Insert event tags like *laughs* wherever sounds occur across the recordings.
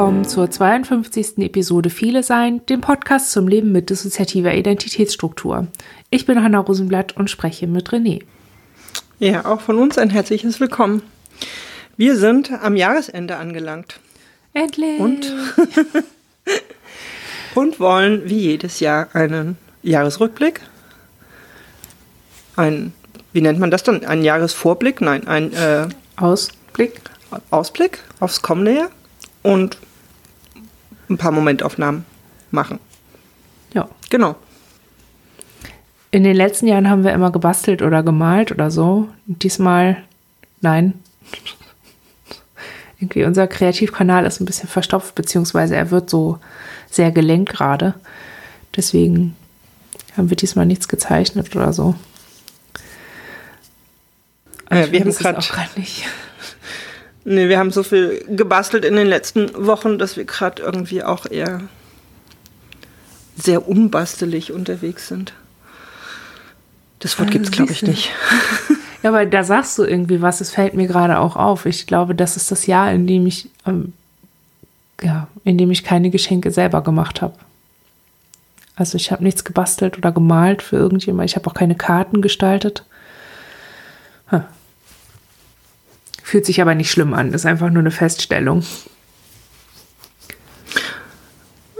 willkommen zur 52. Episode Viele Sein, dem Podcast zum Leben mit dissoziativer Identitätsstruktur. Ich bin Hanna Rosenblatt und spreche mit René. Ja, auch von uns ein herzliches Willkommen. Wir sind am Jahresende angelangt. Endlich! Und, *laughs* und wollen wie jedes Jahr einen Jahresrückblick, ein, wie nennt man das dann? Ein Jahresvorblick? Nein, ein äh, Ausblick. Ausblick aufs kommende Jahr und ein paar Momentaufnahmen machen. Ja. Genau. In den letzten Jahren haben wir immer gebastelt oder gemalt oder so. Diesmal nein. *laughs* Irgendwie unser Kreativkanal ist ein bisschen verstopft, beziehungsweise er wird so sehr gelenkt gerade. Deswegen haben wir diesmal nichts gezeichnet oder so. Äh, wir haben gerade nicht. Nee, wir haben so viel gebastelt in den letzten Wochen, dass wir gerade irgendwie auch eher sehr unbastelig unterwegs sind. Das Wort gibt es, glaube ich, nicht. Ja, aber da sagst du irgendwie was, es fällt mir gerade auch auf. Ich glaube, das ist das Jahr, in dem ich, ähm, ja, in dem ich keine Geschenke selber gemacht habe. Also ich habe nichts gebastelt oder gemalt für irgendjemand. Ich habe auch keine Karten gestaltet. Hm. Fühlt sich aber nicht schlimm an. Ist einfach nur eine Feststellung.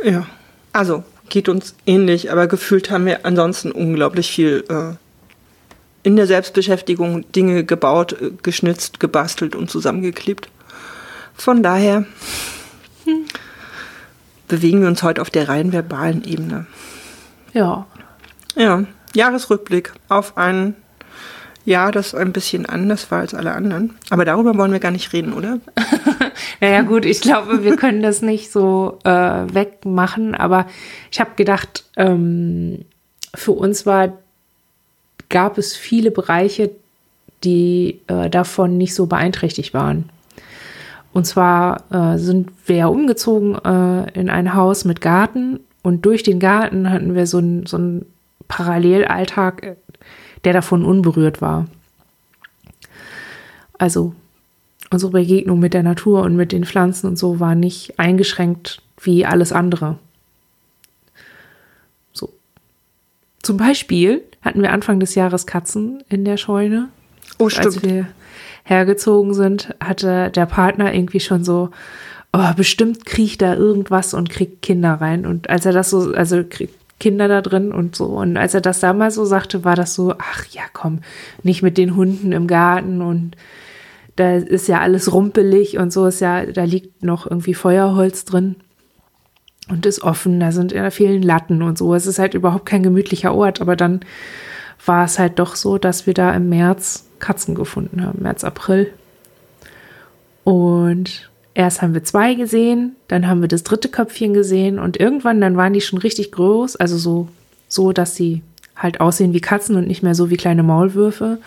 Ja, also geht uns ähnlich, aber gefühlt haben wir ansonsten unglaublich viel äh, in der Selbstbeschäftigung Dinge gebaut, äh, geschnitzt, gebastelt und zusammengeklebt. Von daher hm, bewegen wir uns heute auf der rein verbalen Ebene. Ja. Ja, Jahresrückblick auf ein Jahr, das ein bisschen anders war als alle anderen. Aber darüber wollen wir gar nicht reden, oder? *laughs* naja, gut, ich glaube, wir können das nicht so äh, wegmachen. Aber ich habe gedacht, ähm, für uns war, gab es viele Bereiche, die äh, davon nicht so beeinträchtigt waren. Und zwar äh, sind wir ja umgezogen äh, in ein Haus mit Garten und durch den Garten hatten wir so einen so Parallelalltag, der davon unberührt war. Also unsere Begegnung mit der Natur und mit den Pflanzen und so war nicht eingeschränkt wie alles andere. So. Zum Beispiel hatten wir Anfang des Jahres Katzen in der Scheune. Oh, stimmt. Als wir hergezogen sind, hatte der Partner irgendwie schon so, oh, bestimmt kriecht da irgendwas und kriegt Kinder rein. Und als er das so, also kriegt Kinder da drin und so. Und als er das damals so sagte, war das so, ach ja, komm, nicht mit den Hunden im Garten und da ist ja alles rumpelig und so ist ja, da liegt noch irgendwie Feuerholz drin und ist offen, da sind ja vielen Latten und so. Es ist halt überhaupt kein gemütlicher Ort, aber dann war es halt doch so, dass wir da im März Katzen gefunden haben, März, April. Und erst haben wir zwei gesehen, dann haben wir das dritte Köpfchen gesehen und irgendwann dann waren die schon richtig groß, also so, so, dass sie halt aussehen wie Katzen und nicht mehr so wie kleine Maulwürfe.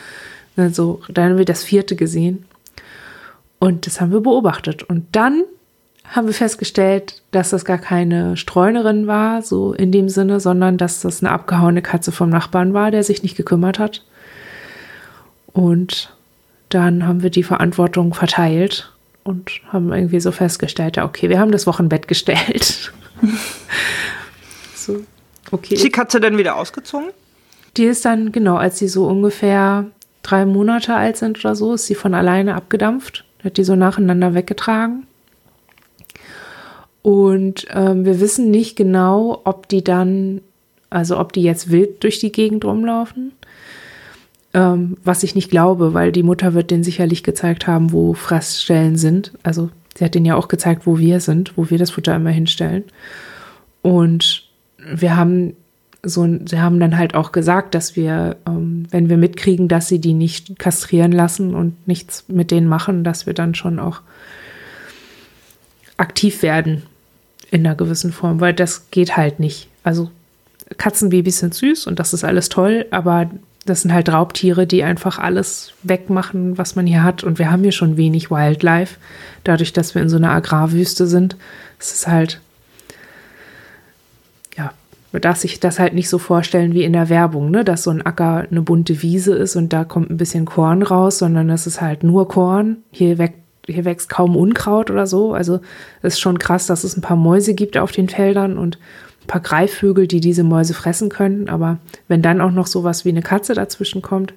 Also, dann haben wir das vierte gesehen. Und das haben wir beobachtet. Und dann haben wir festgestellt, dass das gar keine Streunerin war, so in dem Sinne, sondern dass das eine abgehauene Katze vom Nachbarn war, der sich nicht gekümmert hat. Und dann haben wir die Verantwortung verteilt und haben irgendwie so festgestellt, ja, okay, wir haben das Wochenbett gestellt. *laughs* so, okay. Ist die Katze dann wieder ausgezogen? Die ist dann, genau, als sie so ungefähr drei Monate alt sind oder so, ist sie von alleine abgedampft. Hat die so nacheinander weggetragen. Und ähm, wir wissen nicht genau, ob die dann, also ob die jetzt wild durch die Gegend rumlaufen. Ähm, was ich nicht glaube, weil die Mutter wird denen sicherlich gezeigt haben, wo Fressstellen sind. Also sie hat denen ja auch gezeigt, wo wir sind, wo wir das Futter immer hinstellen. Und wir haben so, sie haben dann halt auch gesagt, dass wir, ähm, wenn wir mitkriegen, dass sie die nicht kastrieren lassen und nichts mit denen machen, dass wir dann schon auch aktiv werden in einer gewissen Form, weil das geht halt nicht. Also Katzenbabys sind süß und das ist alles toll, aber das sind halt Raubtiere, die einfach alles wegmachen, was man hier hat. Und wir haben hier schon wenig Wildlife, dadurch, dass wir in so einer Agrarwüste sind. Es ist halt man darf sich das halt nicht so vorstellen wie in der Werbung, ne? dass so ein Acker eine bunte Wiese ist und da kommt ein bisschen Korn raus, sondern das ist halt nur Korn. Hier weg, hier wächst kaum Unkraut oder so. Also es ist schon krass, dass es ein paar Mäuse gibt auf den Feldern und ein paar Greifvögel, die diese Mäuse fressen können. Aber wenn dann auch noch sowas wie eine Katze dazwischen kommt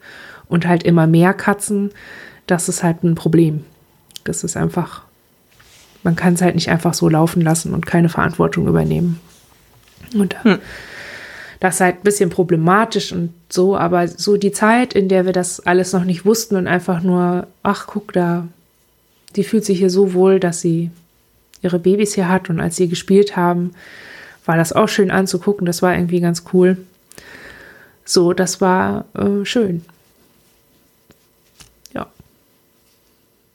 und halt immer mehr Katzen, das ist halt ein Problem. Das ist einfach, man kann es halt nicht einfach so laufen lassen und keine Verantwortung übernehmen. Und hm. das ist halt ein bisschen problematisch und so, aber so die Zeit, in der wir das alles noch nicht wussten und einfach nur, ach, guck da, die fühlt sich hier so wohl, dass sie ihre Babys hier hat und als sie gespielt haben, war das auch schön anzugucken. Das war irgendwie ganz cool. So, das war äh, schön. Ja.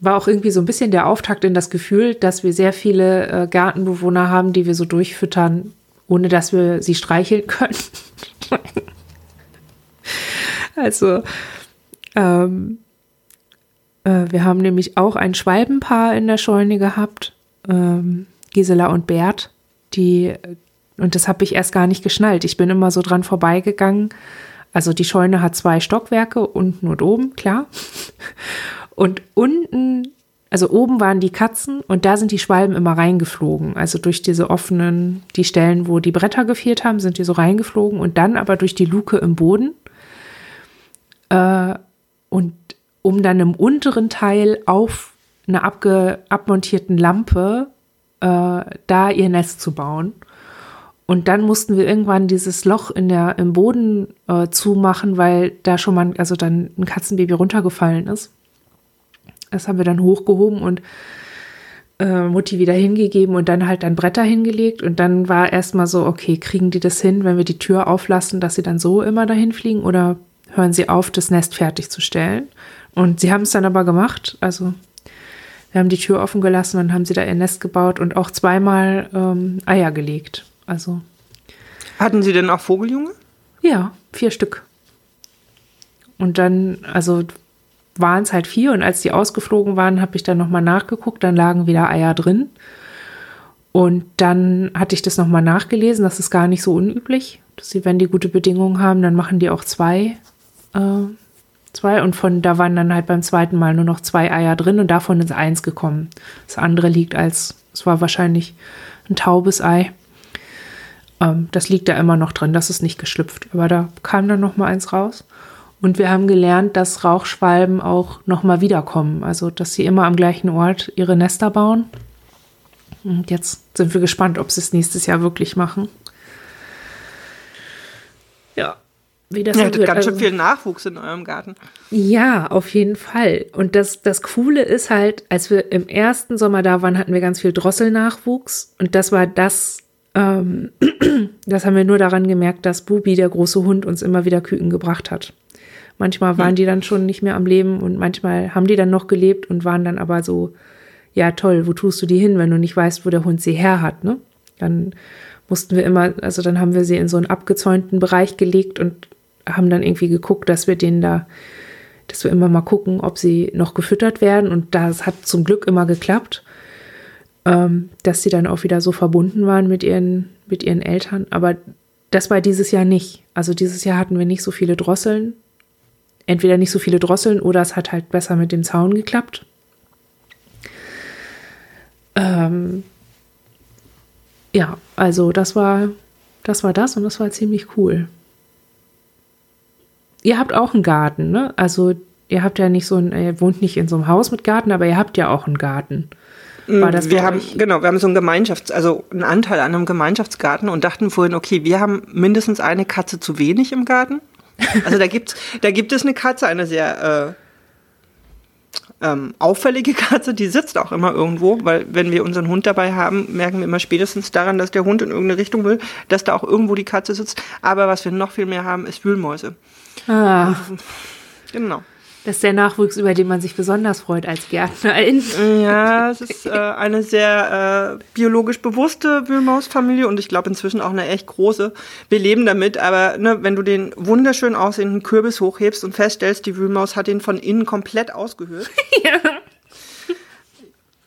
War auch irgendwie so ein bisschen der Auftakt in das Gefühl, dass wir sehr viele äh, Gartenbewohner haben, die wir so durchfüttern, ohne dass wir sie streicheln können. *laughs* also, ähm, äh, wir haben nämlich auch ein Schwalbenpaar in der Scheune gehabt, ähm, Gisela und Bert, die und das habe ich erst gar nicht geschnallt. Ich bin immer so dran vorbeigegangen. Also die Scheune hat zwei Stockwerke, unten und oben, klar. Und unten, also oben waren die Katzen und da sind die Schwalben immer reingeflogen. Also durch diese offenen, die Stellen, wo die Bretter gefehlt haben, sind die so reingeflogen und dann aber durch die Luke im Boden. Äh, und um dann im unteren Teil auf einer abge, abmontierten Lampe äh, da ihr Nest zu bauen. Und dann mussten wir irgendwann dieses Loch in der, im Boden äh, zumachen, weil da schon mal, also dann ein Katzenbaby runtergefallen ist. Das haben wir dann hochgehoben und äh, Mutti wieder hingegeben und dann halt dann Bretter hingelegt. Und dann war erstmal so, okay, kriegen die das hin, wenn wir die Tür auflassen, dass sie dann so immer dahin fliegen oder hören sie auf, das Nest fertigzustellen? Und sie haben es dann aber gemacht. Also wir haben die Tür offen gelassen und haben sie da ihr Nest gebaut und auch zweimal ähm, Eier gelegt. Also. Hatten Sie denn auch Vogeljunge? Ja, vier Stück. Und dann, also waren es halt vier und als die ausgeflogen waren, habe ich dann nochmal nachgeguckt, dann lagen wieder Eier drin. Und dann hatte ich das nochmal nachgelesen, das ist gar nicht so unüblich. Dass sie, wenn die gute Bedingungen haben, dann machen die auch zwei, äh, zwei. Und von da waren dann halt beim zweiten Mal nur noch zwei Eier drin und davon ist eins gekommen. Das andere liegt als, es war wahrscheinlich ein taubes Ei. Ähm, das liegt da immer noch drin, das ist nicht geschlüpft. Aber da kam dann noch mal eins raus. Und wir haben gelernt, dass Rauchschwalben auch noch mal wiederkommen. Also, dass sie immer am gleichen Ort ihre Nester bauen. Und jetzt sind wir gespannt, ob sie es nächstes Jahr wirklich machen. Ja, wie das Ihr hattet ganz schön also, viel Nachwuchs in eurem Garten. Ja, auf jeden Fall. Und das, das Coole ist halt, als wir im ersten Sommer da waren, hatten wir ganz viel Drosselnachwuchs. Und das war das, ähm, *clears throat* das haben wir nur daran gemerkt, dass Bubi, der große Hund, uns immer wieder Küken gebracht hat. Manchmal waren hm. die dann schon nicht mehr am Leben und manchmal haben die dann noch gelebt und waren dann aber so, ja toll, wo tust du die hin, wenn du nicht weißt, wo der Hund sie her hat, ne? Dann mussten wir immer, also dann haben wir sie in so einen abgezäunten Bereich gelegt und haben dann irgendwie geguckt, dass wir denen da, dass wir immer mal gucken, ob sie noch gefüttert werden und das hat zum Glück immer geklappt ähm, dass sie dann auch wieder so verbunden waren mit ihren, mit ihren Eltern. Aber das war dieses Jahr nicht. Also dieses Jahr hatten wir nicht so viele Drosseln. Entweder nicht so viele Drosseln oder es hat halt besser mit dem Zaun geklappt. Ähm, ja, also das war, das war das und das war ziemlich cool. Ihr habt auch einen Garten, ne? Also ihr habt ja nicht so ein, ihr wohnt nicht in so einem Haus mit Garten, aber ihr habt ja auch einen Garten. War das wir haben, euch? genau, wir haben so einen Gemeinschafts-, also einen Anteil an einem Gemeinschaftsgarten und dachten vorhin, okay, wir haben mindestens eine Katze zu wenig im Garten. Also da gibt's, da gibt es eine Katze, eine sehr äh, ähm, auffällige Katze, die sitzt auch immer irgendwo, weil wenn wir unseren Hund dabei haben, merken wir immer spätestens daran, dass der Hund in irgendeine Richtung will, dass da auch irgendwo die Katze sitzt. Aber was wir noch viel mehr haben, ist Wühlmäuse. Ah. Genau. Das ist der Nachwuchs, über den man sich besonders freut als Gärtnerin. Ja, es ist äh, eine sehr äh, biologisch bewusste Wühlmausfamilie und ich glaube inzwischen auch eine echt große. Wir leben damit, aber ne, wenn du den wunderschön aussehenden Kürbis hochhebst und feststellst, die Wühlmaus hat ihn von innen komplett ausgehöhlt. *laughs* ja.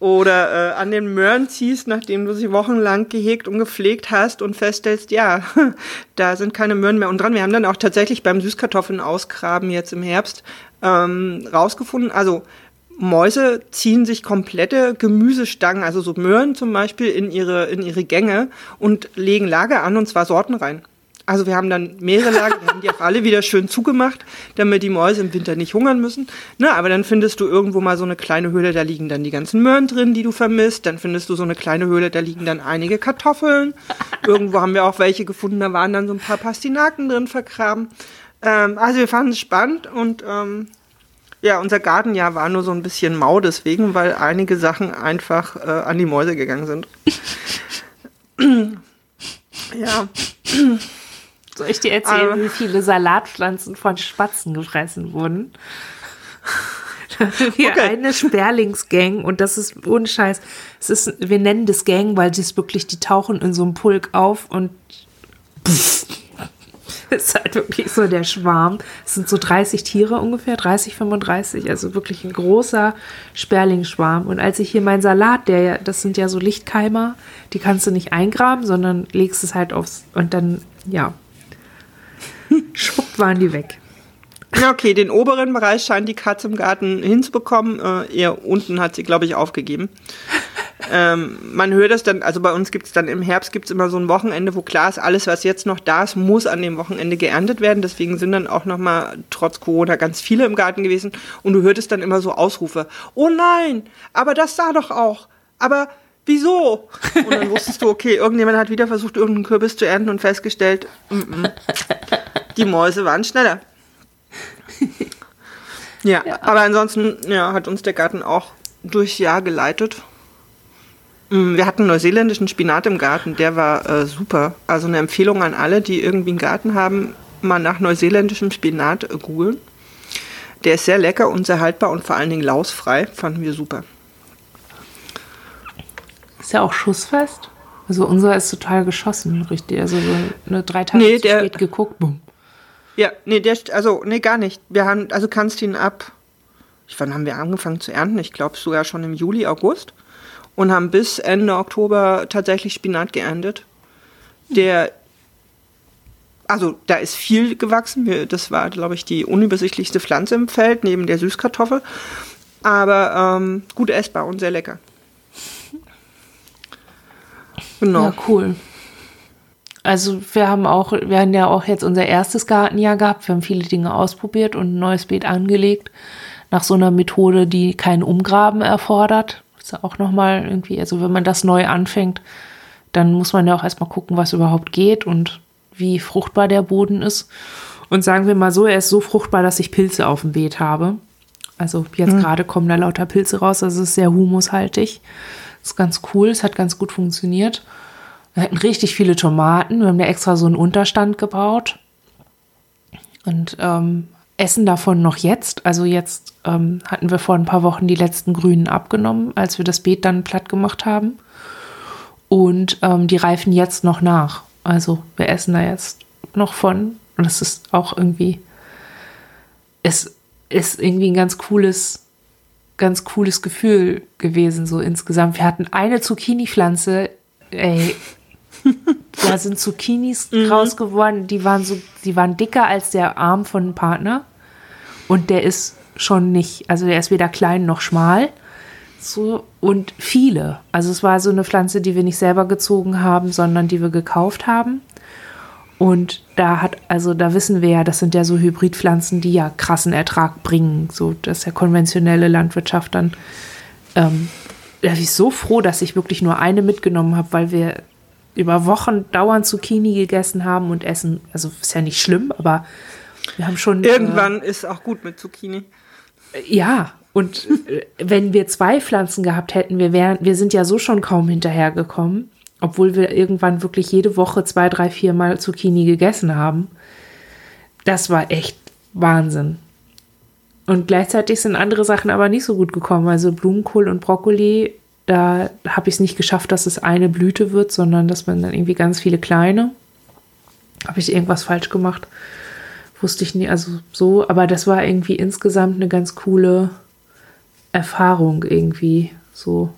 Oder äh, an den Möhren ziehst, nachdem du sie wochenlang gehegt und gepflegt hast und feststellst, ja, *laughs* da sind keine Möhren mehr und dran. Wir haben dann auch tatsächlich beim Süßkartoffeln ausgraben jetzt im Herbst ähm, rausgefunden. Also Mäuse ziehen sich komplette Gemüsestangen, also so Möhren zum Beispiel, in ihre, in ihre Gänge und legen Lager an und zwar Sorten rein. Also wir haben dann mehrere Lager, wir haben die auch alle wieder schön zugemacht, damit die Mäuse im Winter nicht hungern müssen. Na, aber dann findest du irgendwo mal so eine kleine Höhle, da liegen dann die ganzen Möhren drin, die du vermisst. Dann findest du so eine kleine Höhle, da liegen dann einige Kartoffeln. *laughs* Irgendwo haben wir auch welche gefunden, da waren dann so ein paar Pastinaken drin vergraben. Ähm, also wir fanden es spannend und ähm, ja, unser Gartenjahr war nur so ein bisschen mau deswegen, weil einige Sachen einfach äh, an die Mäuse gegangen sind. *laughs* ja. *laughs* Soll ich dir erzählen, Aber, wie viele Salatpflanzen von Spatzen gefressen wurden? *laughs* Hier okay. eine Sperlingsgang und das ist ohne Scheiß. Es ist, wir nennen das Gang, weil sie es wirklich, die tauchen in so einem Pulk auf und pff, *laughs* es ist halt wirklich so der Schwarm. Es sind so 30 Tiere ungefähr, 30, 35, also wirklich ein großer Sperlingsschwarm. Und als ich hier meinen Salat, der ja, das sind ja so Lichtkeimer, die kannst du nicht eingraben, sondern legst es halt aufs und dann, ja, Schwupp waren die weg. Ja, okay, den oberen Bereich scheint die Katze im Garten hinzubekommen. Äh, eher unten hat sie, glaube ich, aufgegeben. ähm, man hört es dann, also bei uns gibt es dann im Herbst gibt's immer so ein Wochenende, wo klar ist, alles, was jetzt noch da ist, muss an dem Wochenende geerntet werden. Deswegen sind dann auch nochmal trotz Corona ganz viele im Garten gewesen. Und du hörtest dann immer so Ausrufe. Oh nein, aber das da doch auch. Aber wieso? Und dann wusstest du, okay, irgendjemand hat wieder versucht, irgendeinen Kürbis zu ernten und festgestellt, mm -mm, die Mäuse waren schneller. Ja, ja, aber ansonsten ja, hat uns der Garten auch durchs Jahr geleitet. Mm, wir hatten neuseeländischen Spinat im Garten, der war äh, super. Also eine Empfehlung an alle, die irgendwie einen Garten haben, mal nach neuseeländischem Spinat googeln. Der ist sehr lecker und sehr haltbar und vor allen Dingen lausfrei. Fanden wir super. Ist ja auch schussfest. Also unser ist total geschossen, richtig. Also so eine drei Tage nee, der, spät geguckt, bumm. Ja, nee, der, also, nee, gar nicht. Wir haben, also kannst ihn ab, wann haben wir angefangen zu ernten? Ich glaube sogar schon im Juli, August. Und haben bis Ende Oktober tatsächlich Spinat geerntet. Der, also da ist viel gewachsen. Das war, glaube ich, die unübersichtlichste Pflanze im Feld, neben der Süßkartoffel. Aber ähm, gut essbar und sehr lecker. Genau. Ja, cool. Also wir haben auch, wir haben ja auch jetzt unser erstes Gartenjahr gehabt. Wir haben viele Dinge ausprobiert und ein neues Beet angelegt. Nach so einer Methode, die kein Umgraben erfordert. Ist ja auch nochmal irgendwie, also wenn man das neu anfängt, dann muss man ja auch erstmal gucken, was überhaupt geht und wie fruchtbar der Boden ist. Und sagen wir mal so, er ist so fruchtbar, dass ich Pilze auf dem Beet habe. Also jetzt mhm. gerade kommen da lauter Pilze raus, also es ist sehr humushaltig. Das ist ganz cool, es hat ganz gut funktioniert. Wir hatten richtig viele Tomaten, wir haben da extra so einen Unterstand gebaut und ähm, essen davon noch jetzt. Also jetzt ähm, hatten wir vor ein paar Wochen die letzten Grünen abgenommen, als wir das Beet dann platt gemacht haben. Und ähm, die reifen jetzt noch nach. Also wir essen da jetzt noch von. Und es ist auch irgendwie, es ist irgendwie ein ganz cooles ganz cooles Gefühl gewesen, so insgesamt. Wir hatten eine Zucchini-Pflanze, ey, da sind Zucchinis mhm. raus geworden, die waren so, die waren dicker als der Arm von einem Partner. Und der ist schon nicht, also der ist weder klein noch schmal. So, und viele. Also es war so eine Pflanze, die wir nicht selber gezogen haben, sondern die wir gekauft haben. Und da hat, also da wissen wir ja, das sind ja so Hybridpflanzen, die ja krassen Ertrag bringen. So, das ist ja konventionelle Landwirtschaft dann. Ähm, da bin ich so froh, dass ich wirklich nur eine mitgenommen habe, weil wir über Wochen dauernd Zucchini gegessen haben und essen. Also ist ja nicht schlimm, aber wir haben schon. Irgendwann äh, ist auch gut mit Zucchini. Ja, und äh, wenn wir zwei Pflanzen gehabt hätten, wir wären, wir sind ja so schon kaum hinterhergekommen obwohl wir irgendwann wirklich jede Woche zwei, drei, vier Mal Zucchini gegessen haben. Das war echt Wahnsinn. Und gleichzeitig sind andere Sachen aber nicht so gut gekommen. Also Blumenkohl und Brokkoli, da habe ich es nicht geschafft, dass es eine Blüte wird, sondern dass man dann irgendwie ganz viele kleine. Habe ich irgendwas falsch gemacht? Wusste ich nie. Also so, aber das war irgendwie insgesamt eine ganz coole Erfahrung irgendwie. So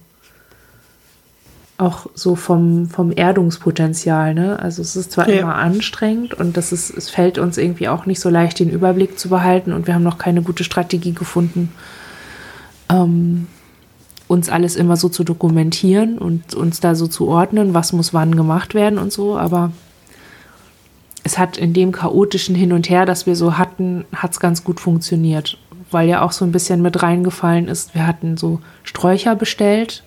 auch so vom, vom Erdungspotenzial, ne? Also es ist zwar ja. immer anstrengend und das ist, es fällt uns irgendwie auch nicht so leicht, den Überblick zu behalten und wir haben noch keine gute Strategie gefunden, ähm, uns alles immer so zu dokumentieren und uns da so zu ordnen, was muss wann gemacht werden und so. Aber es hat in dem chaotischen Hin und Her, das wir so hatten, hat es ganz gut funktioniert. Weil ja auch so ein bisschen mit reingefallen ist, wir hatten so Sträucher bestellt.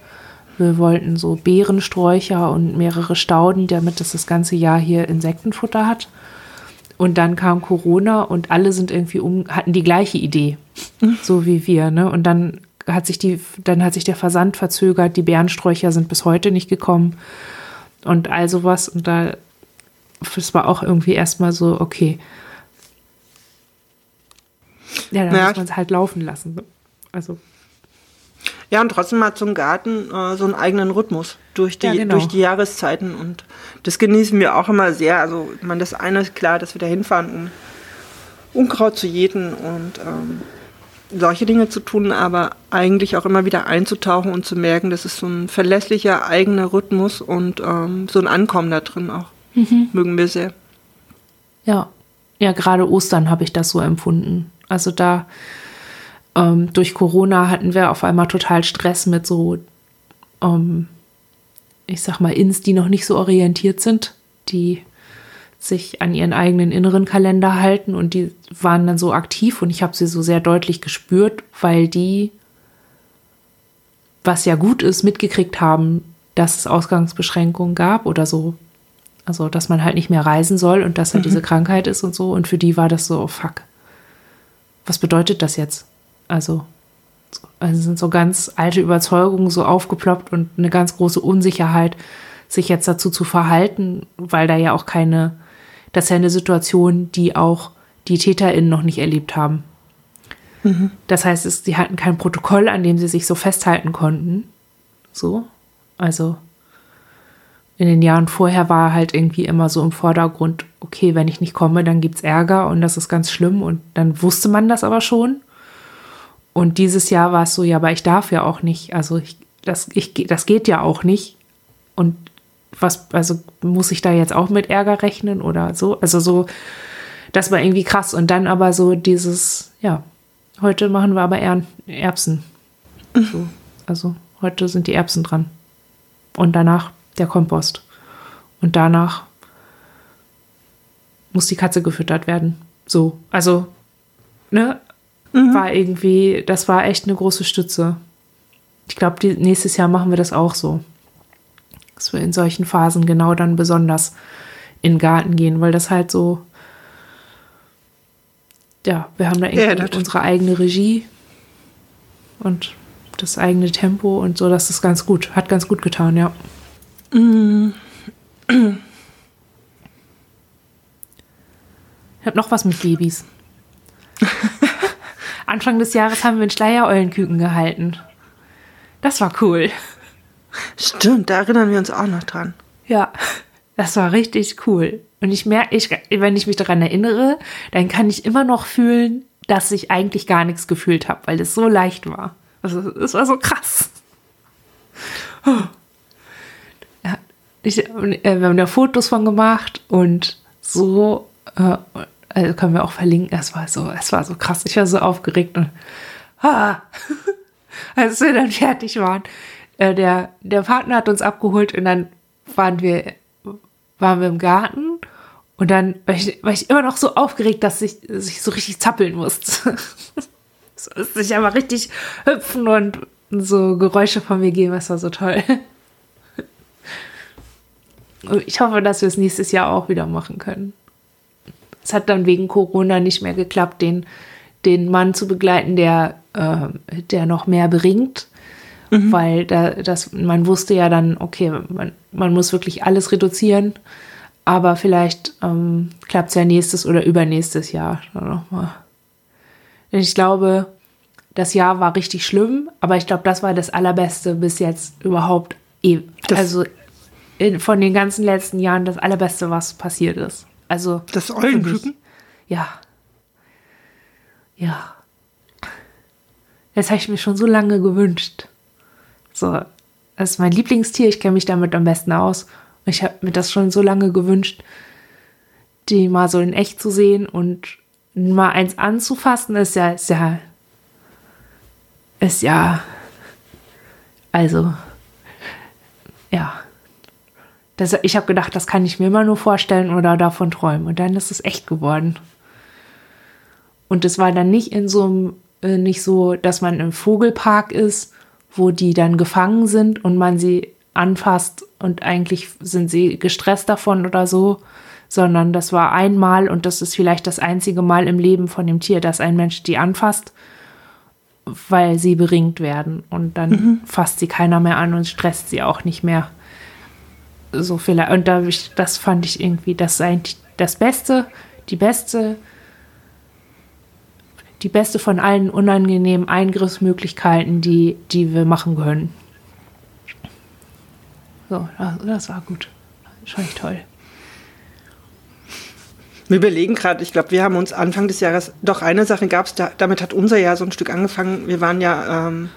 Wir wollten so Beerensträucher und mehrere Stauden, damit das das ganze Jahr hier Insektenfutter hat. Und dann kam Corona und alle sind irgendwie um, hatten die gleiche Idee, so wie wir, ne? Und dann hat sich die, dann hat sich der Versand verzögert, die Bärensträucher sind bis heute nicht gekommen und all sowas. Und da das war auch irgendwie erstmal so, okay. Ja, dann naja. muss man es halt laufen lassen. Also. Ja, und trotzdem hat so ein Garten äh, so einen eigenen Rhythmus durch die, ja, genau. durch die Jahreszeiten. Und das genießen wir auch immer sehr. Also, man, das eine ist klar, dass wir da hinfahren, um Unkraut zu jäten und ähm, solche Dinge zu tun, aber eigentlich auch immer wieder einzutauchen und zu merken, das ist so ein verlässlicher eigener Rhythmus und ähm, so ein Ankommen da drin auch. Mhm. Mögen wir sehr. Ja, ja, gerade Ostern habe ich das so empfunden. Also da ähm, durch Corona hatten wir auf einmal total Stress mit so, ähm, ich sag mal, Ins, die noch nicht so orientiert sind, die sich an ihren eigenen inneren Kalender halten und die waren dann so aktiv und ich habe sie so sehr deutlich gespürt, weil die, was ja gut ist, mitgekriegt haben, dass es Ausgangsbeschränkungen gab oder so also, dass man halt nicht mehr reisen soll und dass halt mhm. diese Krankheit ist und so. Und für die war das so, oh fuck. Was bedeutet das jetzt? Also, also sind so ganz alte Überzeugungen so aufgeploppt und eine ganz große Unsicherheit, sich jetzt dazu zu verhalten, weil da ja auch keine, das ist ja eine Situation, die auch die TäterInnen noch nicht erlebt haben. Mhm. Das heißt, es, sie hatten kein Protokoll, an dem sie sich so festhalten konnten. So. Also, in den Jahren vorher war halt irgendwie immer so im Vordergrund, okay, wenn ich nicht komme, dann gibt es Ärger und das ist ganz schlimm und dann wusste man das aber schon. Und dieses Jahr war es so, ja, aber ich darf ja auch nicht, also ich, das, ich, das geht ja auch nicht. Und was, also muss ich da jetzt auch mit Ärger rechnen oder so? Also so, das war irgendwie krass. Und dann aber so dieses, ja, heute machen wir aber Erbsen. So, also heute sind die Erbsen dran. Und danach der Kompost. Und danach muss die Katze gefüttert werden. So, also, ne, mhm. war irgendwie, das war echt eine große Stütze. Ich glaube, nächstes Jahr machen wir das auch so. Dass wir in solchen Phasen genau dann besonders in den Garten gehen, weil das halt so, ja, wir haben da irgendwie ja, unsere eigene Regie und das eigene Tempo und so, das ist ganz gut, hat ganz gut getan, ja. Ich habe noch was mit Babys. *laughs* Anfang des Jahres haben wir ein Schleiereulenküken gehalten. Das war cool. Stimmt, da erinnern wir uns auch noch dran. Ja, das war richtig cool. Und ich merke, ich, wenn ich mich daran erinnere, dann kann ich immer noch fühlen, dass ich eigentlich gar nichts gefühlt habe, weil es so leicht war. Also es war so krass. Ich, äh, wir haben da Fotos von gemacht und so, äh, also können wir auch verlinken. Es war so, es war so krass. Ich war so aufgeregt und ah, *laughs* als wir dann fertig waren. Äh, der, der Partner hat uns abgeholt und dann waren wir, waren wir im Garten und dann war ich, war ich immer noch so aufgeregt, dass ich, dass ich so richtig zappeln musste. *laughs* so, dass ich aber richtig hüpfen und so Geräusche von mir geben, das war so toll. *laughs* Ich hoffe, dass wir es nächstes Jahr auch wieder machen können. Es hat dann wegen Corona nicht mehr geklappt, den, den Mann zu begleiten, der, äh, der noch mehr bringt. Mhm. Weil da, das, man wusste ja dann, okay, man, man muss wirklich alles reduzieren. Aber vielleicht ähm, klappt es ja nächstes oder übernächstes Jahr nochmal. Ich glaube, das Jahr war richtig schlimm, aber ich glaube, das war das Allerbeste bis jetzt überhaupt. Das also in, von den ganzen letzten Jahren das allerbeste, was passiert ist. Also das Eulenküken? Ja. Ja. Das habe ich mir schon so lange gewünscht. So, das ist mein Lieblingstier. Ich kenne mich damit am besten aus. Ich habe mir das schon so lange gewünscht, die mal so in echt zu sehen und mal eins anzufassen, ist ja, ist ja ist ja, also, ja. Das, ich habe gedacht, das kann ich mir immer nur vorstellen oder davon träumen. Und dann ist es echt geworden. Und es war dann nicht in so einem, äh, nicht so, dass man im Vogelpark ist, wo die dann gefangen sind und man sie anfasst und eigentlich sind sie gestresst davon oder so, sondern das war einmal und das ist vielleicht das einzige Mal im Leben von dem Tier, dass ein Mensch die anfasst, weil sie beringt werden und dann mhm. fasst sie keiner mehr an und stresst sie auch nicht mehr. So vielleicht und da, das fand ich irgendwie das eigentlich das Beste, die beste die beste von allen unangenehmen Eingriffsmöglichkeiten, die, die wir machen können. So, das, war gut. Das fand ich toll. Wir überlegen gerade, ich glaube, wir haben uns Anfang des Jahres, doch eine Sache gab es, da, damit hat unser Jahr so ein Stück angefangen. Wir waren ja ähm,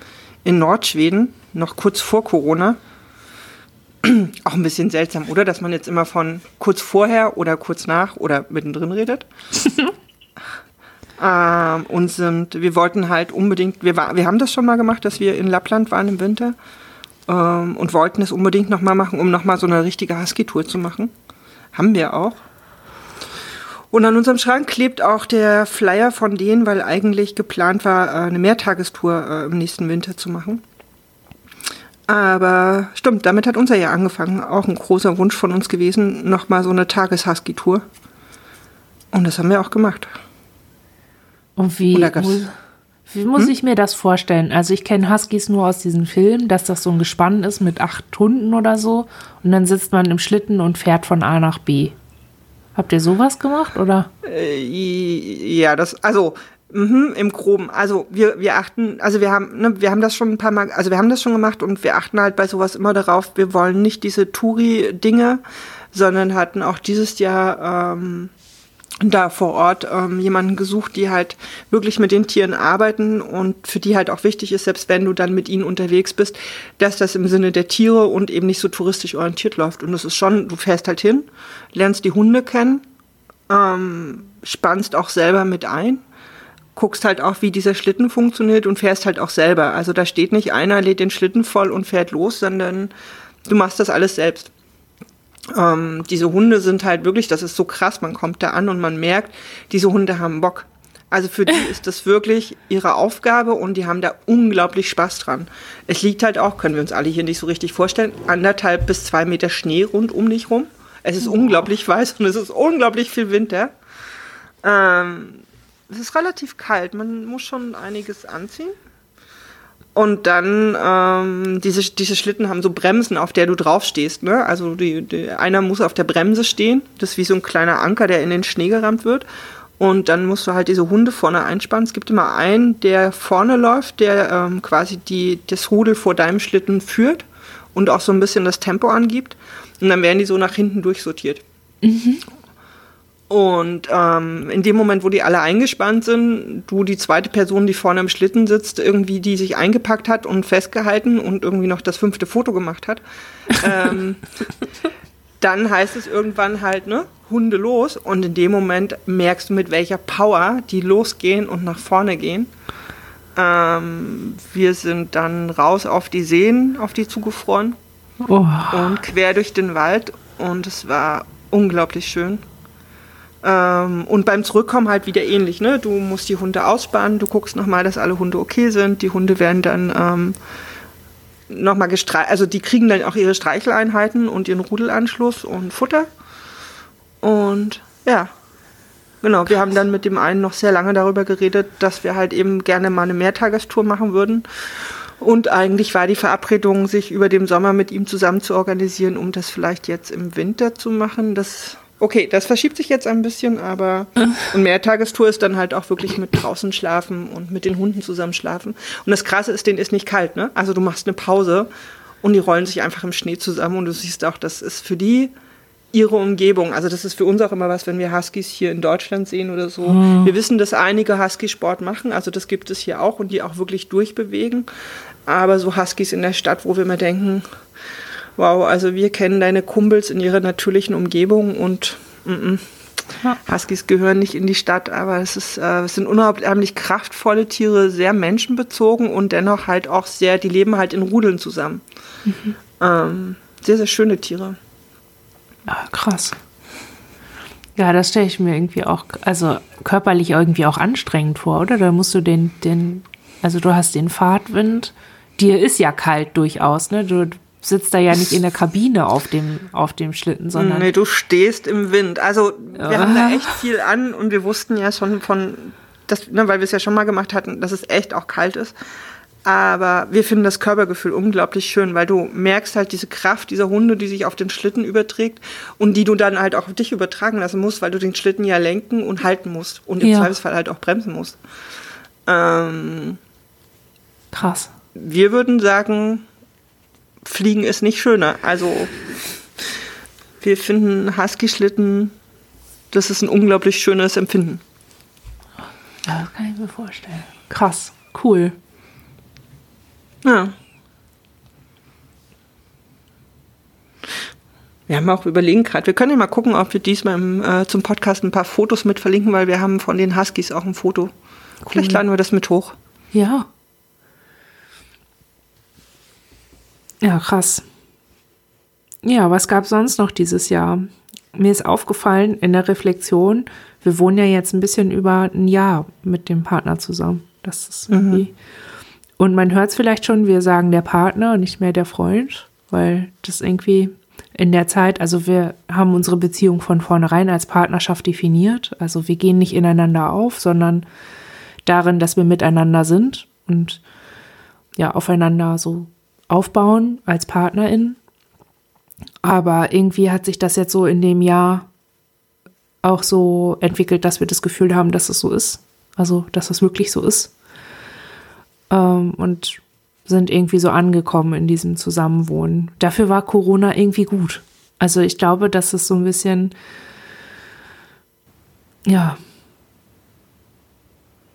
in Nordschweden, noch kurz vor Corona. *clears throat* Auch ein bisschen seltsam, oder? Dass man jetzt immer von kurz vorher oder kurz nach oder mittendrin redet. *laughs* ähm, und sind, wir wollten halt unbedingt, wir, war, wir haben das schon mal gemacht, dass wir in Lappland waren im Winter ähm, und wollten es unbedingt nochmal machen, um nochmal so eine richtige Husky-Tour zu machen. Haben wir auch. Und an unserem Schrank klebt auch der Flyer von denen, weil eigentlich geplant war, äh, eine Mehrtagestour äh, im nächsten Winter zu machen. Aber stimmt, damit hat unser Jahr angefangen. Auch ein großer Wunsch von uns gewesen, nochmal so eine Tages-Husky-Tour. Und das haben wir auch gemacht. Und wie, muss, wie muss hm? ich mir das vorstellen? Also ich kenne Huskies nur aus diesen Filmen, dass das so ein Gespann ist mit acht Hunden oder so. Und dann sitzt man im Schlitten und fährt von A nach B. Habt ihr sowas gemacht oder? Äh, ja, das, also mh, im Groben. Also wir, wir achten, also wir haben, ne, wir haben das schon ein paar Mal, also wir haben das schon gemacht und wir achten halt bei sowas immer darauf, wir wollen nicht diese Touri-Dinge, sondern hatten auch dieses Jahr ähm, da vor Ort ähm, jemanden gesucht, die halt wirklich mit den Tieren arbeiten und für die halt auch wichtig ist, selbst wenn du dann mit ihnen unterwegs bist, dass das im Sinne der Tiere und eben nicht so touristisch orientiert läuft. Und das ist schon, du fährst halt hin, lernst die Hunde kennen, ähm, spannst auch selber mit ein, guckst halt auch, wie dieser Schlitten funktioniert und fährst halt auch selber. Also da steht nicht einer, lädt den Schlitten voll und fährt los, sondern du machst das alles selbst. Ähm, diese Hunde sind halt wirklich, das ist so krass, man kommt da an und man merkt, diese Hunde haben Bock. Also für die *laughs* ist das wirklich ihre Aufgabe und die haben da unglaublich Spaß dran. Es liegt halt auch, können wir uns alle hier nicht so richtig vorstellen, anderthalb bis zwei Meter Schnee rund um dich rum. Es ist oh. unglaublich weiß und es ist unglaublich viel Winter. Ähm, es ist relativ kalt, man muss schon einiges anziehen. Und dann, ähm, diese, diese Schlitten haben so Bremsen, auf der du draufstehst. Ne? Also die, die, einer muss auf der Bremse stehen. Das ist wie so ein kleiner Anker, der in den Schnee gerammt wird. Und dann musst du halt diese Hunde vorne einspannen. Es gibt immer einen, der vorne läuft, der ähm, quasi die, das Rudel vor deinem Schlitten führt und auch so ein bisschen das Tempo angibt. Und dann werden die so nach hinten durchsortiert. Mhm. Und ähm, in dem Moment, wo die alle eingespannt sind, du die zweite Person, die vorne im Schlitten sitzt, irgendwie die sich eingepackt hat und festgehalten und irgendwie noch das fünfte Foto gemacht hat, ähm, *laughs* dann heißt es irgendwann halt, ne, Hunde los. Und in dem Moment merkst du, mit welcher Power die losgehen und nach vorne gehen. Ähm, wir sind dann raus auf die Seen, auf die zugefroren oh. und quer durch den Wald. Und es war unglaublich schön. Ähm, und beim Zurückkommen halt wieder ähnlich. Ne? Du musst die Hunde ausspannen, du guckst nochmal, dass alle Hunde okay sind. Die Hunde werden dann ähm, nochmal gestreichelt, also die kriegen dann auch ihre Streicheleinheiten und ihren Rudelanschluss und Futter. Und ja, genau, wir haben dann mit dem einen noch sehr lange darüber geredet, dass wir halt eben gerne mal eine Mehrtagestour machen würden. Und eigentlich war die Verabredung, sich über den Sommer mit ihm zusammen zu organisieren, um das vielleicht jetzt im Winter zu machen. Das Okay, das verschiebt sich jetzt ein bisschen, aber und Mehrtagestour ist dann halt auch wirklich mit draußen schlafen und mit den Hunden zusammen schlafen. Und das Krasse ist, denen ist nicht kalt, ne? Also du machst eine Pause und die rollen sich einfach im Schnee zusammen und du siehst auch, das ist für die ihre Umgebung. Also das ist für uns auch immer was, wenn wir Huskies hier in Deutschland sehen oder so. Mhm. Wir wissen, dass einige Huskies Sport machen, also das gibt es hier auch und die auch wirklich durchbewegen. Aber so Huskies in der Stadt, wo wir immer denken, wow, also wir kennen deine Kumpels in ihrer natürlichen Umgebung und mm -mm, Huskies gehören nicht in die Stadt, aber es, ist, äh, es sind unheimlich kraftvolle Tiere, sehr menschenbezogen und dennoch halt auch sehr, die leben halt in Rudeln zusammen. Mhm. Ähm, sehr, sehr schöne Tiere. Ja, krass. Ja, das stelle ich mir irgendwie auch, also körperlich irgendwie auch anstrengend vor, oder? Da musst du den, den, also du hast den Fahrtwind, dir ist ja kalt durchaus, ne? Du sitzt da ja nicht in der Kabine auf dem, auf dem Schlitten, sondern. Nee, du stehst im Wind. Also wir oh. haben da echt viel an und wir wussten ja schon von, das, ne, weil wir es ja schon mal gemacht hatten, dass es echt auch kalt ist. Aber wir finden das Körpergefühl unglaublich schön, weil du merkst halt diese Kraft dieser Hunde, die sich auf den Schlitten überträgt und die du dann halt auch auf dich übertragen lassen musst, weil du den Schlitten ja lenken und halten musst und im ja. Zweifelsfall halt auch bremsen musst. Ähm, Krass. Wir würden sagen, Fliegen ist nicht schöner. Also wir finden Husky-Schlitten, das ist ein unglaublich schönes Empfinden. Ja, das kann ich mir vorstellen. Krass, cool. Ja. Wir haben auch überlegen gerade, wir können ja mal gucken, ob wir diesmal im, äh, zum Podcast ein paar Fotos mit verlinken, weil wir haben von den Huskies auch ein Foto. Cool. Vielleicht laden wir das mit hoch. Ja. Ja, krass. Ja, was gab sonst noch dieses Jahr? Mir ist aufgefallen in der Reflexion, wir wohnen ja jetzt ein bisschen über ein Jahr mit dem Partner zusammen. Das ist irgendwie. Mhm. Und man hört es vielleicht schon, wir sagen der Partner und nicht mehr der Freund, weil das irgendwie in der Zeit, also wir haben unsere Beziehung von vornherein als Partnerschaft definiert. Also wir gehen nicht ineinander auf, sondern darin, dass wir miteinander sind und ja, aufeinander so aufbauen als Partnerin. Aber irgendwie hat sich das jetzt so in dem Jahr auch so entwickelt, dass wir das Gefühl haben, dass es so ist. Also, dass es wirklich so ist. Ähm, und sind irgendwie so angekommen in diesem Zusammenwohnen. Dafür war Corona irgendwie gut. Also ich glaube, dass es so ein bisschen, ja,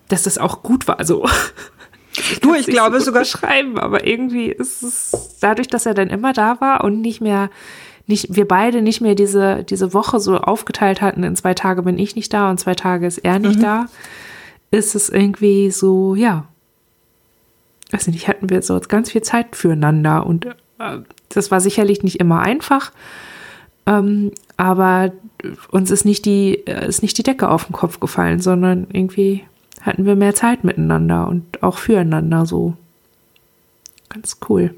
dass es auch gut war so. *laughs* *laughs* Du, ich glaube so sogar schreiben, aber irgendwie ist es dadurch, dass er dann immer da war und nicht mehr nicht, wir beide nicht mehr diese, diese Woche so aufgeteilt hatten, in zwei Tage bin ich nicht da und zwei Tage ist er nicht mhm. da, ist es irgendwie so, ja, weiß nicht, hatten wir so ganz viel Zeit füreinander und äh, das war sicherlich nicht immer einfach, ähm, aber uns ist nicht die, äh, ist nicht die Decke auf den Kopf gefallen, sondern irgendwie hatten wir mehr Zeit miteinander und auch füreinander so. Ganz cool.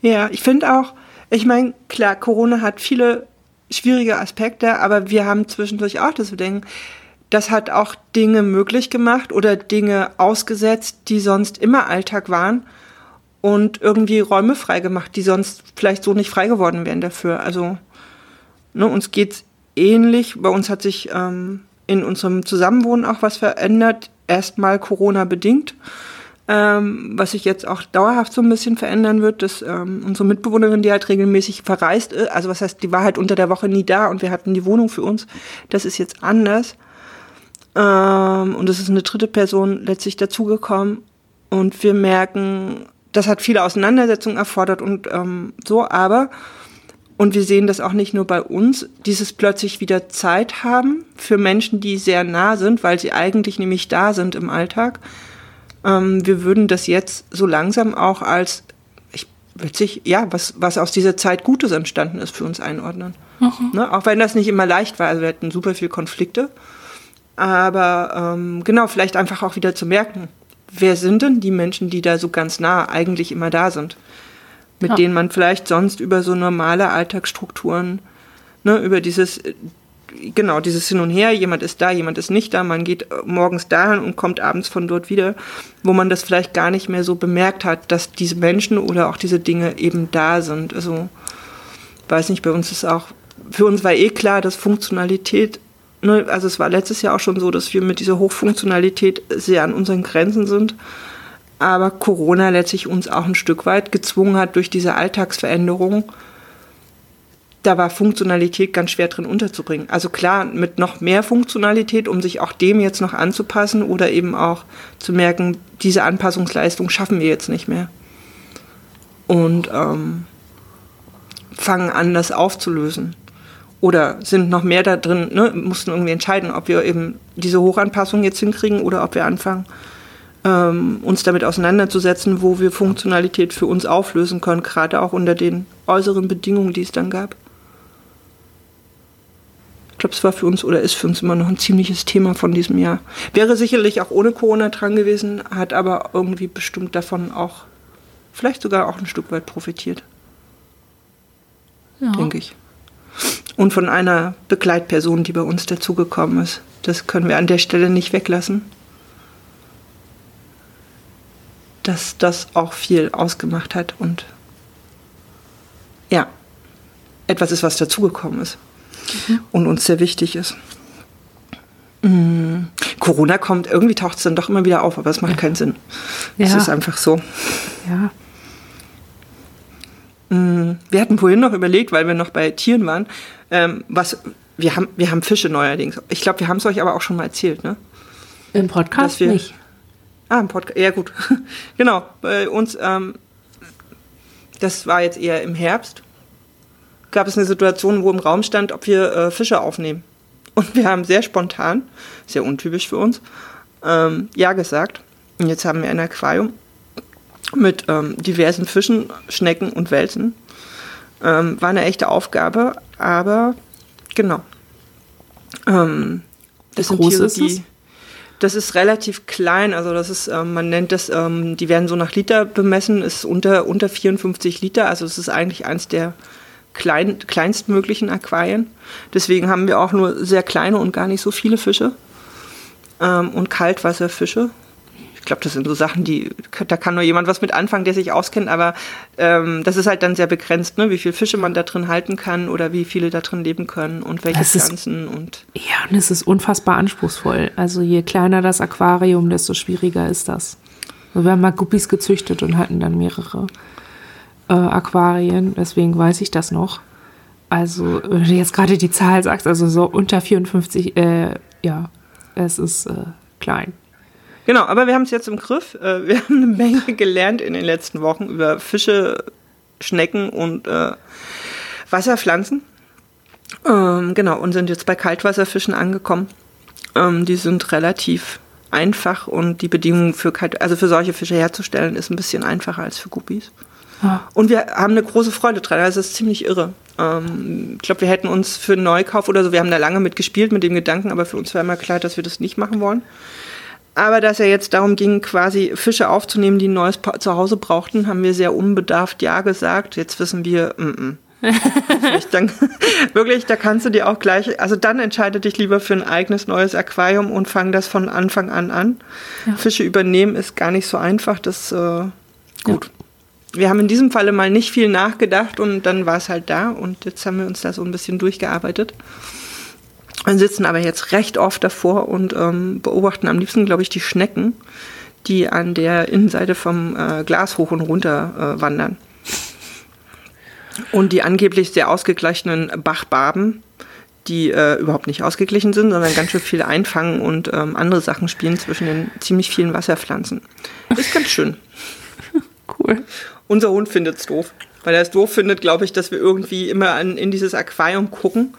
Ja, ich finde auch, ich meine, klar, Corona hat viele schwierige Aspekte, aber wir haben zwischendurch auch das Bedenken, das hat auch Dinge möglich gemacht oder Dinge ausgesetzt, die sonst immer Alltag waren und irgendwie Räume frei gemacht, die sonst vielleicht so nicht frei geworden wären dafür. Also ne, uns geht's ähnlich. Bei uns hat sich ähm, in unserem Zusammenwohnen auch was verändert, erstmal Corona bedingt. Ähm, was sich jetzt auch dauerhaft so ein bisschen verändern wird, dass ähm, unsere Mitbewohnerin, die halt regelmäßig verreist ist, also was heißt, die war halt unter der Woche nie da und wir hatten die Wohnung für uns, das ist jetzt anders. Ähm, und es ist eine dritte Person letztlich dazugekommen und wir merken, das hat viele Auseinandersetzungen erfordert und ähm, so, aber und wir sehen das auch nicht nur bei uns, dieses plötzlich wieder Zeit haben für Menschen, die sehr nah sind, weil sie eigentlich nämlich da sind im Alltag. Ähm, wir würden das jetzt so langsam auch als ich, witzig, ja, was, was aus dieser Zeit Gutes entstanden ist, für uns einordnen. Mhm. Ne? Auch wenn das nicht immer leicht war, also wir hatten super viel Konflikte. Aber ähm, genau, vielleicht einfach auch wieder zu merken, wer sind denn die Menschen, die da so ganz nah eigentlich immer da sind? Mit ja. denen man vielleicht sonst über so normale Alltagsstrukturen, ne, über dieses, genau, dieses Hin und Her, jemand ist da, jemand ist nicht da, man geht morgens dahin und kommt abends von dort wieder, wo man das vielleicht gar nicht mehr so bemerkt hat, dass diese Menschen oder auch diese Dinge eben da sind. Also, weiß nicht, bei uns ist auch, für uns war eh klar, dass Funktionalität ne, also es war letztes Jahr auch schon so, dass wir mit dieser Hochfunktionalität sehr an unseren Grenzen sind aber Corona letztlich uns auch ein Stück weit gezwungen hat durch diese Alltagsveränderung. Da war Funktionalität ganz schwer drin unterzubringen. Also klar, mit noch mehr Funktionalität, um sich auch dem jetzt noch anzupassen oder eben auch zu merken, diese Anpassungsleistung schaffen wir jetzt nicht mehr. Und ähm, fangen an, das aufzulösen. oder sind noch mehr da drin, ne, mussten irgendwie entscheiden, ob wir eben diese Hochanpassung jetzt hinkriegen oder ob wir anfangen, ähm, uns damit auseinanderzusetzen, wo wir Funktionalität für uns auflösen können, gerade auch unter den äußeren Bedingungen, die es dann gab. Ich glaube, es war für uns oder ist für uns immer noch ein ziemliches Thema von diesem Jahr. Wäre sicherlich auch ohne Corona dran gewesen, hat aber irgendwie bestimmt davon auch, vielleicht sogar auch ein Stück weit profitiert. Ja. Denke ich. Und von einer Begleitperson, die bei uns dazugekommen ist. Das können wir an der Stelle nicht weglassen. Dass das auch viel ausgemacht hat und ja, etwas ist, was dazugekommen ist mhm. und uns sehr wichtig ist. Mhm. Corona kommt, irgendwie taucht es dann doch immer wieder auf, aber es macht keinen Sinn. Es ja. ist einfach so. Ja. Mhm. Wir hatten vorhin noch überlegt, weil wir noch bei Tieren waren, ähm, was wir haben, wir haben Fische neuerdings. Ich glaube, wir haben es euch aber auch schon mal erzählt, ne? Im Podcast wir, nicht. Ah, im Podcast. Ja, gut. *laughs* genau. Bei uns, ähm, das war jetzt eher im Herbst gab es eine Situation, wo im Raum stand, ob wir äh, Fische aufnehmen. Und wir haben sehr spontan, sehr untypisch für uns, ähm, ja gesagt. Und jetzt haben wir ein Aquarium mit ähm, diversen Fischen, Schnecken und Welsen. Ähm, war eine echte Aufgabe, aber genau. Ähm, das Wie groß Tiere, ist es? Das ist relativ klein, also das ist, ähm, man nennt das, ähm, die werden so nach Liter bemessen, ist unter, unter 54 Liter, also es ist eigentlich eins der klein, kleinstmöglichen Aquarien. Deswegen haben wir auch nur sehr kleine und gar nicht so viele Fische. Ähm, und Kaltwasserfische. Ich glaube, das sind so Sachen, die, da kann nur jemand was mit anfangen, der sich auskennt, aber ähm, das ist halt dann sehr begrenzt, ne? wie viele Fische man da drin halten kann oder wie viele da drin leben können und welche das Pflanzen ist, und. Ja, und es ist unfassbar anspruchsvoll. Also je kleiner das Aquarium, desto schwieriger ist das. Wir haben mal Guppies gezüchtet und hatten dann mehrere äh, Aquarien, deswegen weiß ich das noch. Also, wenn du jetzt gerade die Zahl sagst, also so unter 54, äh, ja, es ist äh, klein. Genau, aber wir haben es jetzt im Griff. Äh, *laughs* wir haben eine Menge gelernt in den letzten Wochen über Fische, Schnecken und äh, Wasserpflanzen. Ähm, genau, und sind jetzt bei Kaltwasserfischen angekommen. Ähm, die sind relativ einfach und die Bedingungen für, Kalt also für solche Fische herzustellen ist ein bisschen einfacher als für Guppies. Und wir haben eine große Freude dran. Also das ist ziemlich irre. Ähm, ich glaube, wir hätten uns für einen Neukauf oder so, wir haben da lange mit gespielt mit dem Gedanken, aber für uns war immer klar, dass wir das nicht machen wollen. Aber dass er jetzt darum ging, quasi Fische aufzunehmen, die ein neues pa Zuhause brauchten, haben wir sehr unbedarft Ja gesagt. Jetzt wissen wir, mm -mm. *laughs* dann, *laughs* wirklich, da kannst du dir auch gleich, also dann entscheide dich lieber für ein eigenes neues Aquarium und fang das von Anfang an an. Ja. Fische übernehmen ist gar nicht so einfach, das äh, gut. Ja wir haben in diesem Falle mal nicht viel nachgedacht und dann war es halt da und jetzt haben wir uns da so ein bisschen durchgearbeitet. Wir sitzen aber jetzt recht oft davor und ähm, beobachten am liebsten, glaube ich, die Schnecken, die an der Innenseite vom äh, Glas hoch und runter äh, wandern. Und die angeblich sehr ausgeglichenen Bachbarben, die äh, überhaupt nicht ausgeglichen sind, sondern ganz schön viel einfangen und ähm, andere Sachen spielen zwischen den ziemlich vielen Wasserpflanzen. Ist ganz schön. Cool. Unser Hund findet es doof. Weil er es doof findet, glaube ich, dass wir irgendwie immer an, in dieses Aquarium gucken.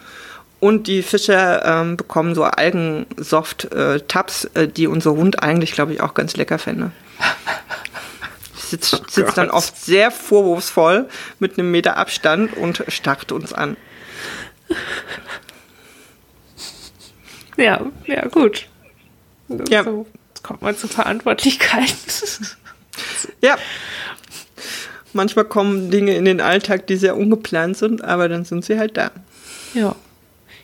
Und die Fische ähm, bekommen so Algensoft-Tabs, äh, äh, die unser Hund eigentlich, glaube ich, auch ganz lecker fände. *laughs* Sitzt, oh sitzt dann oft sehr vorwurfsvoll mit einem Meter Abstand und starrt uns an. Ja, ja, gut. Ja. So, jetzt kommt man zur Verantwortlichkeit. ja, Manchmal kommen Dinge in den Alltag, die sehr ungeplant sind, aber dann sind sie halt da. Ja.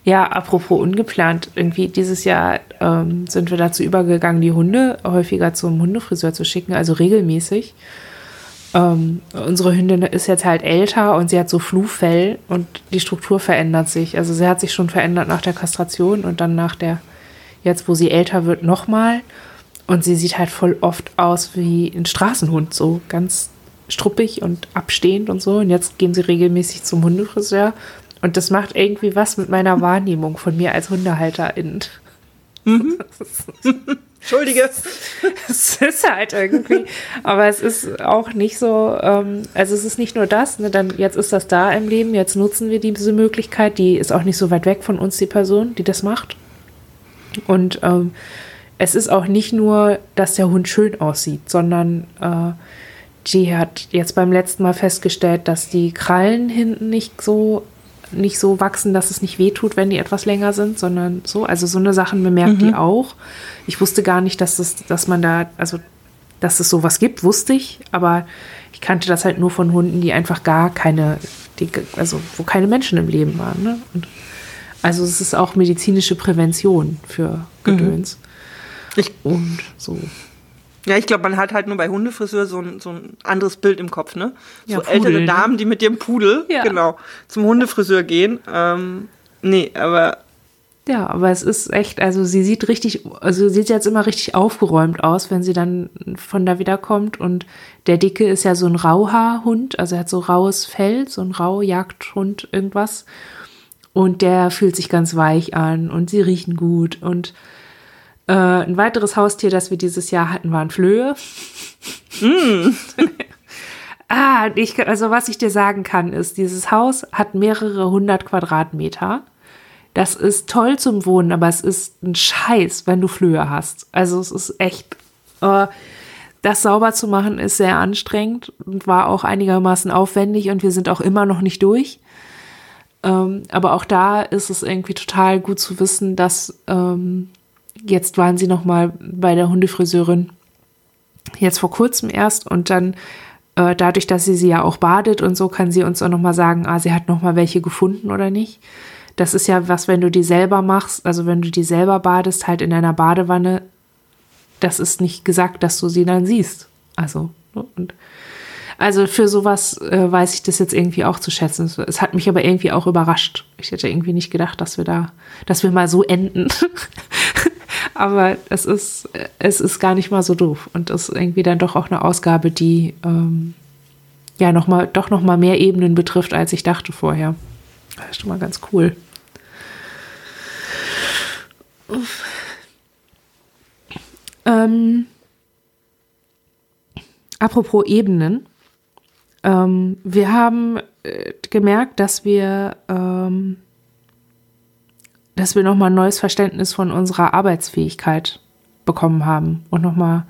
Ja, apropos ungeplant, irgendwie dieses Jahr ähm, sind wir dazu übergegangen, die Hunde häufiger zum Hundefriseur zu schicken, also regelmäßig. Ähm, unsere Hündin ist jetzt halt älter und sie hat so Flufell und die Struktur verändert sich. Also sie hat sich schon verändert nach der Kastration und dann nach der, jetzt wo sie älter wird, nochmal. Und sie sieht halt voll oft aus wie ein Straßenhund, so ganz struppig und abstehend und so. Und jetzt gehen sie regelmäßig zum Hundefriseur. Und das macht irgendwie was mit meiner Wahrnehmung von mir als Hundehalterin. Mhm. *laughs* Entschuldige. es ist halt irgendwie, aber es ist auch nicht so, ähm, also es ist nicht nur das, ne, dann jetzt ist das da im Leben, jetzt nutzen wir diese Möglichkeit, die ist auch nicht so weit weg von uns, die Person, die das macht. Und ähm, es ist auch nicht nur, dass der Hund schön aussieht, sondern äh, die hat jetzt beim letzten Mal festgestellt, dass die Krallen hinten nicht so nicht so wachsen, dass es nicht wehtut, wenn die etwas länger sind, sondern so. Also so eine Sachen bemerkt mhm. die auch. Ich wusste gar nicht, dass das, dass man da, also dass es sowas gibt, wusste ich, aber ich kannte das halt nur von Hunden, die einfach gar keine, die, also wo keine Menschen im Leben waren. Ne? Und also es ist auch medizinische Prävention für Gedöns. Mhm. Ich, und so. Ja, ich glaube, man hat halt nur bei Hundefriseur so ein, so ein anderes Bild im Kopf, ne? So ja, ältere ne? Damen, die mit dem Pudel, ja. genau, zum Hundefriseur gehen. Ähm, nee, aber. Ja, aber es ist echt, also sie sieht richtig, also sieht jetzt immer richtig aufgeräumt aus, wenn sie dann von da wiederkommt. Und der Dicke ist ja so ein Rauhaarhund, also er hat so raues Fell, so ein Rauhjagdhund, irgendwas. Und der fühlt sich ganz weich an und sie riechen gut und äh, ein weiteres Haustier, das wir dieses Jahr hatten, waren Flöhe. Mm. *laughs* ah, ich, also was ich dir sagen kann, ist, dieses Haus hat mehrere hundert Quadratmeter. Das ist toll zum Wohnen, aber es ist ein Scheiß, wenn du Flöhe hast. Also es ist echt. Äh, das sauber zu machen ist sehr anstrengend und war auch einigermaßen aufwendig und wir sind auch immer noch nicht durch. Ähm, aber auch da ist es irgendwie total gut zu wissen, dass ähm, jetzt waren sie noch mal bei der Hundefriseurin, jetzt vor kurzem erst und dann äh, dadurch, dass sie sie ja auch badet und so, kann sie uns auch noch mal sagen, ah, sie hat noch mal welche gefunden oder nicht. Das ist ja was, wenn du die selber machst, also wenn du die selber badest, halt in einer Badewanne, das ist nicht gesagt, dass du sie dann siehst. Also, ne, und also für sowas äh, weiß ich das jetzt irgendwie auch zu schätzen. Es hat mich aber irgendwie auch überrascht. Ich hätte irgendwie nicht gedacht, dass wir da, dass wir mal so enden. *laughs* aber es ist, es ist gar nicht mal so doof. Und ist irgendwie dann doch auch eine Ausgabe, die ähm, ja noch mal, doch noch mal mehr Ebenen betrifft, als ich dachte vorher. Das ist schon mal ganz cool. Ähm, apropos Ebenen. Ähm, wir haben äh, gemerkt, dass wir ähm, dass wir nochmal ein neues Verständnis von unserer Arbeitsfähigkeit bekommen haben und nochmal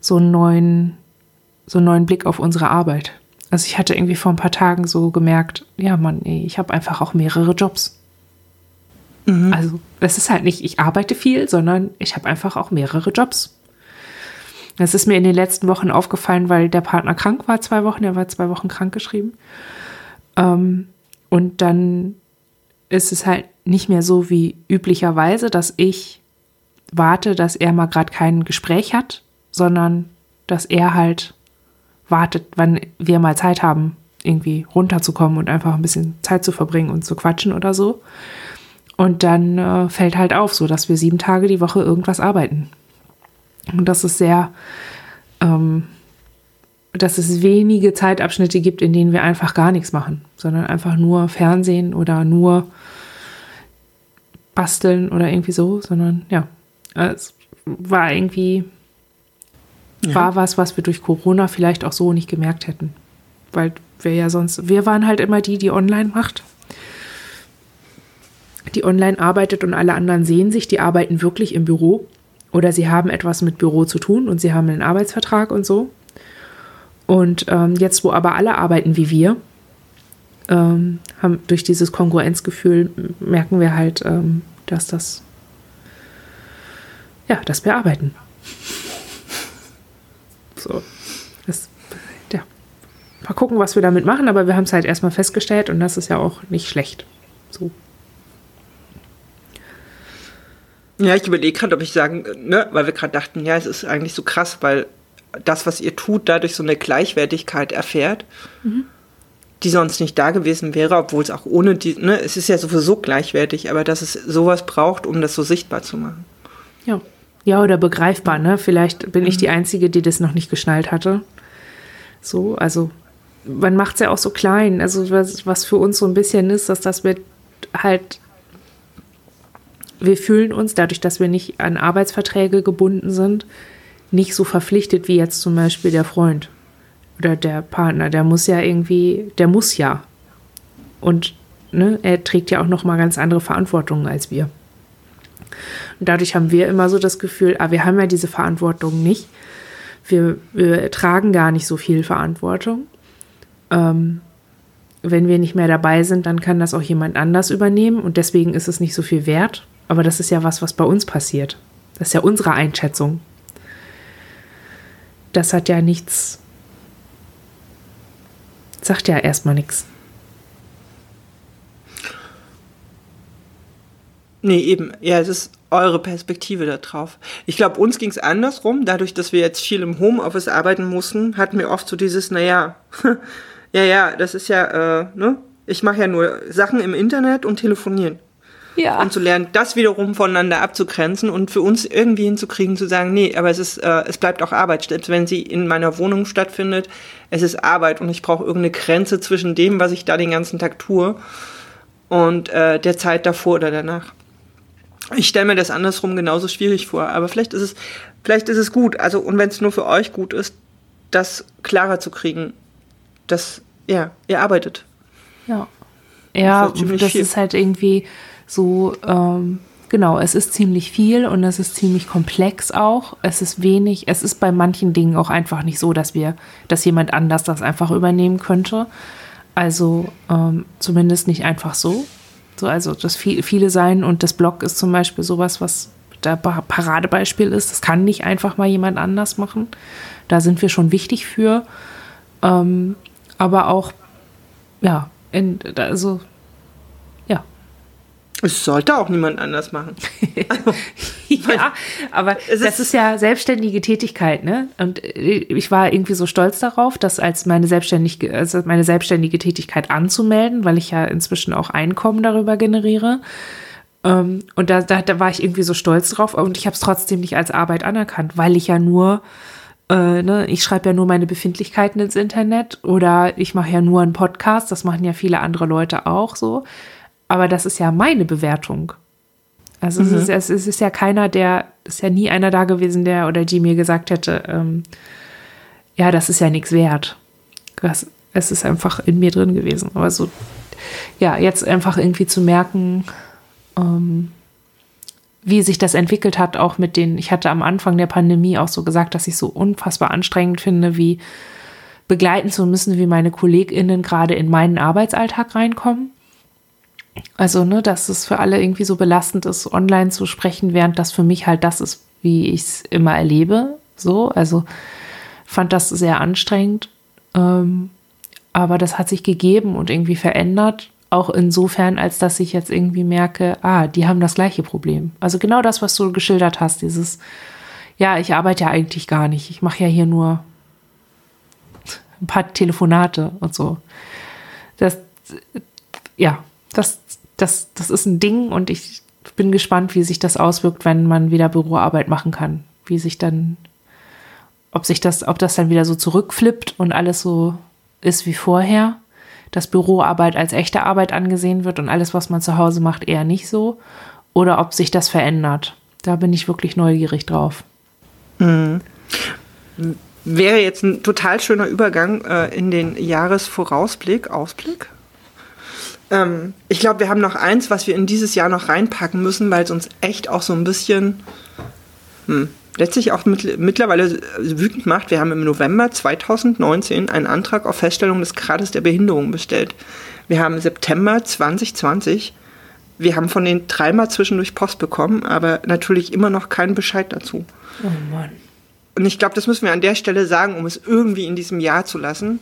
so einen neuen, so einen neuen Blick auf unsere Arbeit. Also ich hatte irgendwie vor ein paar Tagen so gemerkt, ja Mann, ey, ich habe einfach auch mehrere Jobs. Mhm. Also es ist halt nicht, ich arbeite viel, sondern ich habe einfach auch mehrere Jobs. Das ist mir in den letzten Wochen aufgefallen, weil der Partner krank war, zwei Wochen, er war zwei Wochen krank geschrieben. Ähm, und dann ist es halt nicht mehr so wie üblicherweise, dass ich warte, dass er mal gerade kein Gespräch hat, sondern dass er halt wartet, wann wir mal Zeit haben, irgendwie runterzukommen und einfach ein bisschen Zeit zu verbringen und zu quatschen oder so. Und dann äh, fällt halt auf, so dass wir sieben Tage die Woche irgendwas arbeiten. Und dass es sehr, ähm, dass es wenige Zeitabschnitte gibt, in denen wir einfach gar nichts machen, sondern einfach nur Fernsehen oder nur basteln oder irgendwie so, sondern ja, es war irgendwie, ja. war was, was wir durch Corona vielleicht auch so nicht gemerkt hätten. Weil wir ja sonst, wir waren halt immer die, die online macht. Die online arbeitet und alle anderen sehen sich, die arbeiten wirklich im Büro oder sie haben etwas mit Büro zu tun und sie haben einen Arbeitsvertrag und so. Und ähm, jetzt, wo aber alle arbeiten wie wir, ähm, haben durch dieses Kongruenzgefühl merken wir halt, ähm, dass das, ja, dass wir arbeiten. *laughs* So, das, ja. Mal gucken, was wir damit machen, aber wir haben es halt erstmal festgestellt und das ist ja auch nicht schlecht. So. Ja, ich überlege gerade, ob ich sagen, ne, weil wir gerade dachten, ja, es ist eigentlich so krass, weil das, was ihr tut, dadurch so eine Gleichwertigkeit erfährt. Mhm die sonst nicht da gewesen wäre, obwohl es auch ohne die, ne, es ist ja sowieso gleichwertig, aber dass es sowas braucht, um das so sichtbar zu machen. Ja. Ja, oder begreifbar, ne? Vielleicht bin mhm. ich die Einzige, die das noch nicht geschnallt hatte. So, also man macht es ja auch so klein. Also was, was für uns so ein bisschen ist, dass das mit halt wir fühlen uns dadurch, dass wir nicht an Arbeitsverträge gebunden sind, nicht so verpflichtet wie jetzt zum Beispiel der Freund oder der Partner. Der muss ja irgendwie, der muss ja. Und ne, er trägt ja auch noch mal ganz andere Verantwortungen als wir. Und dadurch haben wir immer so das Gefühl, ah, wir haben ja diese Verantwortung nicht. Wir, wir tragen gar nicht so viel Verantwortung. Ähm, wenn wir nicht mehr dabei sind, dann kann das auch jemand anders übernehmen und deswegen ist es nicht so viel wert. Aber das ist ja was, was bei uns passiert. Das ist ja unsere Einschätzung. Das hat ja nichts, sagt ja erstmal nichts. Nee, eben. Ja, es ist eure Perspektive da drauf. Ich glaube, uns ging es andersrum. Dadurch, dass wir jetzt viel im Homeoffice arbeiten mussten, hatten wir oft so dieses, naja, *laughs* ja, ja, das ist ja, äh, ne? Ich mache ja nur Sachen im Internet und telefonieren. Ja. Und zu lernen, das wiederum voneinander abzugrenzen und für uns irgendwie hinzukriegen, zu sagen, nee, aber es ist, äh, es bleibt auch Arbeit. Selbst wenn sie in meiner Wohnung stattfindet, es ist Arbeit und ich brauche irgendeine Grenze zwischen dem, was ich da den ganzen Tag tue und äh, der Zeit davor oder danach. Ich stelle mir das andersrum genauso schwierig vor, aber vielleicht ist es, vielleicht ist es gut, also und wenn es nur für euch gut ist, das klarer zu kriegen, dass ja, ihr arbeitet. Ja. Ja, das, das ist halt irgendwie so, ähm, genau, es ist ziemlich viel und es ist ziemlich komplex auch. Es ist wenig, es ist bei manchen Dingen auch einfach nicht so, dass wir, dass jemand anders das einfach übernehmen könnte. Also ähm, zumindest nicht einfach so. So, also das viel, viele sein und das Blog ist zum Beispiel sowas, was der Paradebeispiel ist. Das kann nicht einfach mal jemand anders machen. Da sind wir schon wichtig für. Ähm, aber auch, ja, in, also. Es sollte auch niemand anders machen. *laughs* ja, aber es das ist ja selbstständige Tätigkeit, ne? Und ich war irgendwie so stolz darauf, das als meine selbstständige, also meine selbstständige Tätigkeit anzumelden, weil ich ja inzwischen auch Einkommen darüber generiere. Ähm, und da, da, da war ich irgendwie so stolz drauf und ich habe es trotzdem nicht als Arbeit anerkannt, weil ich ja nur äh, ne, ich schreibe ja nur meine Befindlichkeiten ins Internet oder ich mache ja nur einen Podcast, das machen ja viele andere Leute auch so. Aber das ist ja meine Bewertung. Also mhm. es, ist, es ist ja keiner, der, es ist ja nie einer da gewesen, der oder die mir gesagt hätte, ähm, ja, das ist ja nichts wert. Das, es ist einfach in mir drin gewesen. Aber so, ja, jetzt einfach irgendwie zu merken, ähm, wie sich das entwickelt hat, auch mit den, ich hatte am Anfang der Pandemie auch so gesagt, dass ich so unfassbar anstrengend finde, wie begleiten zu müssen, wie meine KollegInnen gerade in meinen Arbeitsalltag reinkommen. Also, ne, dass es für alle irgendwie so belastend ist, online zu sprechen, während das für mich halt das ist, wie ich es immer erlebe. So, also fand das sehr anstrengend. Ähm, aber das hat sich gegeben und irgendwie verändert auch insofern, als dass ich jetzt irgendwie merke, ah, die haben das gleiche Problem. Also genau das, was du geschildert hast, dieses, ja, ich arbeite ja eigentlich gar nicht. Ich mache ja hier nur ein paar Telefonate und so. Das, ja, das, das, das ist ein Ding und ich bin gespannt, wie sich das auswirkt, wenn man wieder Büroarbeit machen kann. Wie sich dann, ob sich das, ob das dann wieder so zurückflippt und alles so ist wie vorher dass Büroarbeit als echte Arbeit angesehen wird und alles, was man zu Hause macht, eher nicht so. Oder ob sich das verändert. Da bin ich wirklich neugierig drauf. Mhm. Wäre jetzt ein total schöner Übergang äh, in den Jahresvorausblick, Ausblick. Ähm, ich glaube, wir haben noch eins, was wir in dieses Jahr noch reinpacken müssen, weil es uns echt auch so ein bisschen, hm, letztlich auch mit, mittlerweile wütend macht. Wir haben im November 2019 einen Antrag auf Feststellung des Grades der Behinderung bestellt. Wir haben September 2020. Wir haben von den dreimal zwischendurch Post bekommen, aber natürlich immer noch keinen Bescheid dazu. Oh Mann. Und ich glaube, das müssen wir an der Stelle sagen, um es irgendwie in diesem Jahr zu lassen.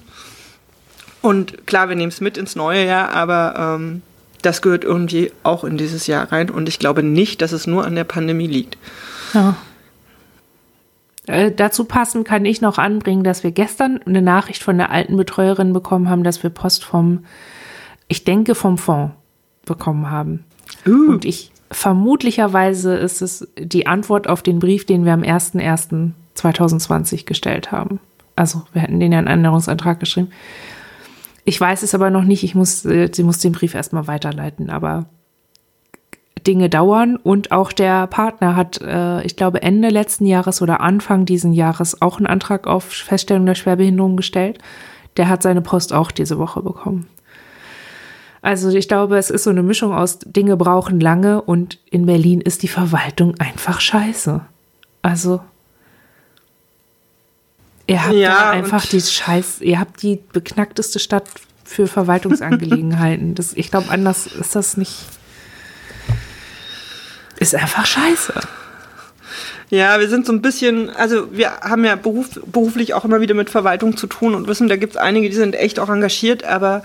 Und klar, wir nehmen es mit ins neue Jahr, aber ähm, das gehört irgendwie auch in dieses Jahr rein. Und ich glaube nicht, dass es nur an der Pandemie liegt. Ja. Äh, dazu passend kann ich noch anbringen, dass wir gestern eine Nachricht von der alten Betreuerin bekommen haben, dass wir Post vom, ich denke vom Fonds bekommen haben. Uh. Und ich vermutlicherweise ist es die Antwort auf den Brief, den wir am 01.01.2020 gestellt haben. Also wir hätten den ja einen Änderungsantrag geschrieben. Ich weiß es aber noch nicht. Ich muss, äh, sie muss den Brief erstmal weiterleiten, aber Dinge dauern und auch der Partner hat, äh, ich glaube, Ende letzten Jahres oder Anfang diesen Jahres auch einen Antrag auf Feststellung der Schwerbehinderung gestellt. Der hat seine Post auch diese Woche bekommen. Also ich glaube, es ist so eine Mischung aus Dinge brauchen lange und in Berlin ist die Verwaltung einfach scheiße. Also ihr habt Ja, einfach die Scheiß, ihr habt die beknackteste Stadt für Verwaltungsangelegenheiten. das, ich glaube, anders ist das nicht. Ist einfach scheiße. Ja, wir sind so ein bisschen, also wir haben ja beruf, beruflich auch immer wieder mit Verwaltung zu tun und wissen, da gibt es einige, die sind echt auch engagiert, aber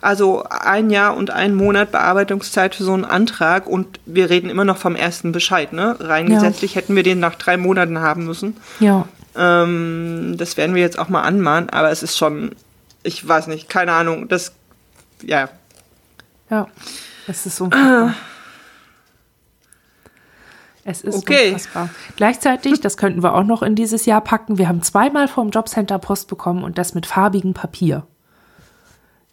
also ein Jahr und ein Monat Bearbeitungszeit für so einen Antrag und wir reden immer noch vom ersten Bescheid, ne? Rein Ja. gesetzlich hätten wir den nach drei Monaten haben müssen. Ja. Ähm, das werden wir jetzt auch mal anmahnen, aber es ist schon, ich weiß nicht, keine Ahnung, das, ja, Ja. Es ist unfassbar. Es ist Okay. unfassbar. Gleichzeitig, das könnten wir auch noch in dieses Jahr packen, wir haben zweimal vom Jobcenter Post bekommen und das mit farbigem Papier.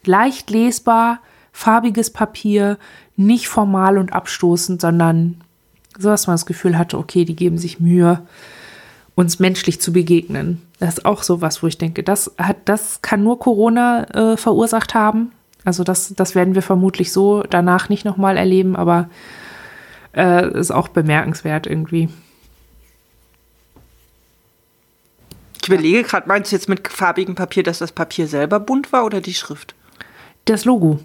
Leicht lesbar, farbiges Papier, nicht formal und abstoßend, sondern so, dass man das Gefühl hatte, okay, die geben sich Mühe, uns menschlich zu begegnen. Das ist auch so was, wo ich denke, das hat, das kann nur Corona äh, verursacht haben. Also das, das werden wir vermutlich so danach nicht nochmal erleben, aber äh, ist auch bemerkenswert irgendwie. ich überlege gerade, meinst du jetzt mit farbigem Papier, dass das Papier selber bunt war oder die Schrift? Das Logo.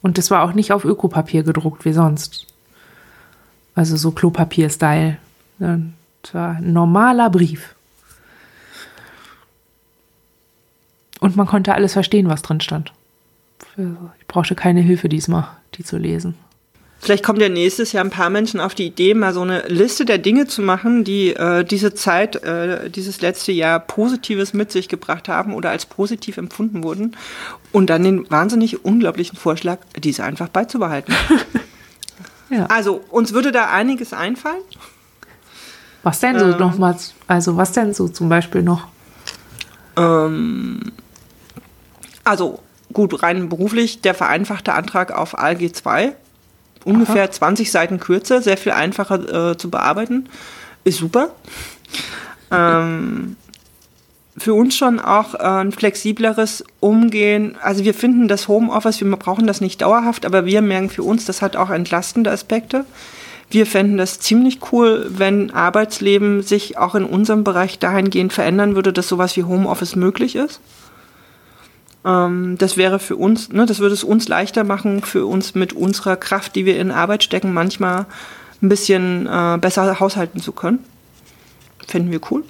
Und das war auch nicht auf Ökopapier gedruckt wie sonst. Also so Klopapier-Style. Das war ein normaler Brief. Und man konnte alles verstehen, was drin stand. Ich brauchte keine Hilfe diesmal, die zu lesen. Vielleicht kommt ja nächstes Jahr ein paar Menschen auf die Idee, mal so eine Liste der Dinge zu machen, die äh, diese Zeit, äh, dieses letzte Jahr Positives mit sich gebracht haben oder als positiv empfunden wurden. Und dann den wahnsinnig unglaublichen Vorschlag, diese einfach beizubehalten. *laughs* Ja. Also, uns würde da einiges einfallen. Was denn so nochmals? Also was denn so zum Beispiel noch? Ähm, also, gut, rein beruflich, der vereinfachte Antrag auf ALG 2. Ungefähr 20 Seiten kürzer, sehr viel einfacher äh, zu bearbeiten. Ist super. Ähm, für uns schon auch äh, ein flexibleres Umgehen. Also wir finden das Homeoffice, wir brauchen das nicht dauerhaft, aber wir merken für uns, das hat auch entlastende Aspekte. Wir fänden das ziemlich cool, wenn Arbeitsleben sich auch in unserem Bereich dahingehend verändern würde, dass sowas wie Homeoffice möglich ist. Ähm, das wäre für uns, ne, das würde es uns leichter machen, für uns mit unserer Kraft, die wir in Arbeit stecken, manchmal ein bisschen äh, besser haushalten zu können. Finden wir cool.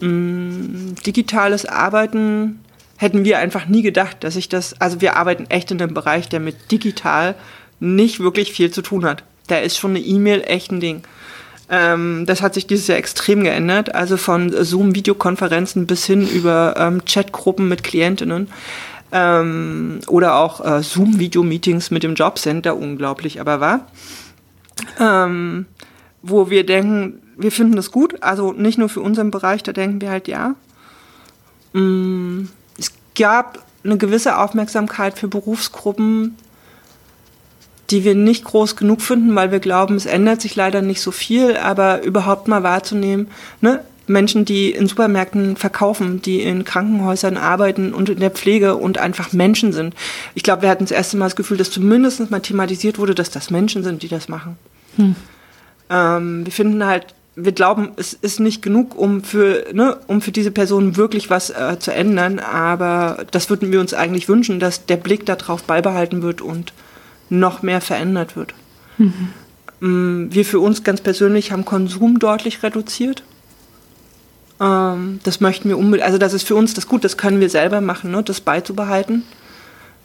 Mm, digitales Arbeiten hätten wir einfach nie gedacht, dass ich das, also wir arbeiten echt in einem Bereich, der mit digital nicht wirklich viel zu tun hat. Da ist schon eine E-Mail echt ein Ding. Ähm, das hat sich dieses Jahr extrem geändert. Also von Zoom-Videokonferenzen bis hin über ähm, Chatgruppen mit Klientinnen ähm, oder auch äh, Zoom-Video-Meetings mit dem Jobcenter, unglaublich, aber wahr. Ähm, wo wir denken, wir finden das gut, also nicht nur für unseren Bereich, da denken wir halt ja. Mm, es gab eine gewisse Aufmerksamkeit für Berufsgruppen, die wir nicht groß genug finden, weil wir glauben, es ändert sich leider nicht so viel, aber überhaupt mal wahrzunehmen, ne? Menschen, die in Supermärkten verkaufen, die in Krankenhäusern arbeiten und in der Pflege und einfach Menschen sind. Ich glaube, wir hatten das erste Mal das Gefühl, dass zumindest mal thematisiert wurde, dass das Menschen sind, die das machen. Ähm, wir finden halt, wir glauben, es ist nicht genug, um für, ne, um für diese Personen wirklich was äh, zu ändern, aber das würden wir uns eigentlich wünschen, dass der Blick darauf beibehalten wird und noch mehr verändert wird. Mm, Wir für uns ganz persönlich haben Konsum deutlich reduziert. Ähm, das möchten wir unbedingt, also das ist für uns das gut, das können wir selber machen, ne, das beizubehalten.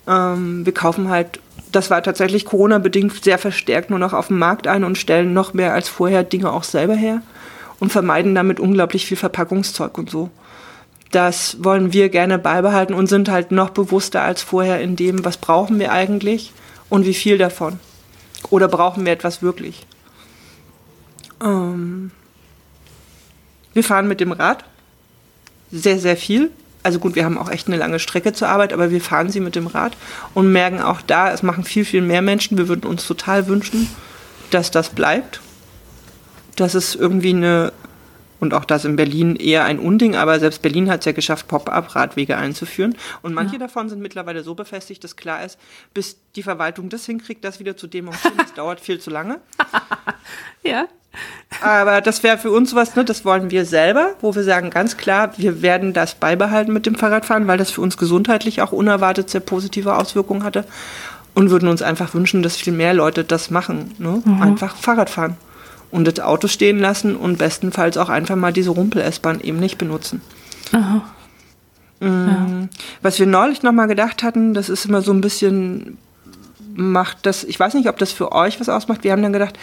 Ähm, wir kaufen halt, das war tatsächlich Corona-bedingt sehr verstärkt nur noch auf dem Markt ein und stellen noch mehr als vorher Dinge auch selber her und vermeiden damit unglaublich viel Verpackungszeug und so. Das wollen wir gerne beibehalten und sind halt noch bewusster als vorher in dem, was brauchen wir eigentlich und wie viel davon. Oder brauchen wir etwas wirklich? Ähm, wir fahren mit dem Rad sehr, sehr viel. also gut, wir haben auch echt eine lange Strecke zur Arbeit, aber wir fahren sie mit dem Rad und merken auch da, es machen viel, viel mehr Menschen. Wir würden uns total wünschen, dass das bleibt. Dass es irgendwie eine, und auch das in Berlin eher ein Unding, aber selbst Berlin hat es ja geschafft, Pop-up-Radwege einzuführen. Und manche ja. davon sind mittlerweile so befestigt, dass klar ist, bis die Verwaltung das hinkriegt, das wieder zu demonstrieren, das *laughs* dauert viel zu lange. *laughs* ja. Aber das wäre für uns was, ne, das wollen wir selber, wo wir sagen ganz klar, wir werden das beibehalten mit dem Fahrradfahren, weil das für uns gesundheitlich auch unerwartet sehr positive Auswirkungen hatte. Und würden uns einfach wünschen, dass viel mehr Leute das machen. Ne? Mhm. Einfach Fahrrad fahren und das Auto stehen lassen und bestenfalls auch einfach mal diese Rumpel-S-Bahn eben nicht benutzen. Aha. Mhm. Ja. Was wir neulich nochmal gedacht hatten, das ist immer so ein bisschen, macht das, ich weiß nicht, ob das für euch was ausmacht. Wir haben dann gedacht,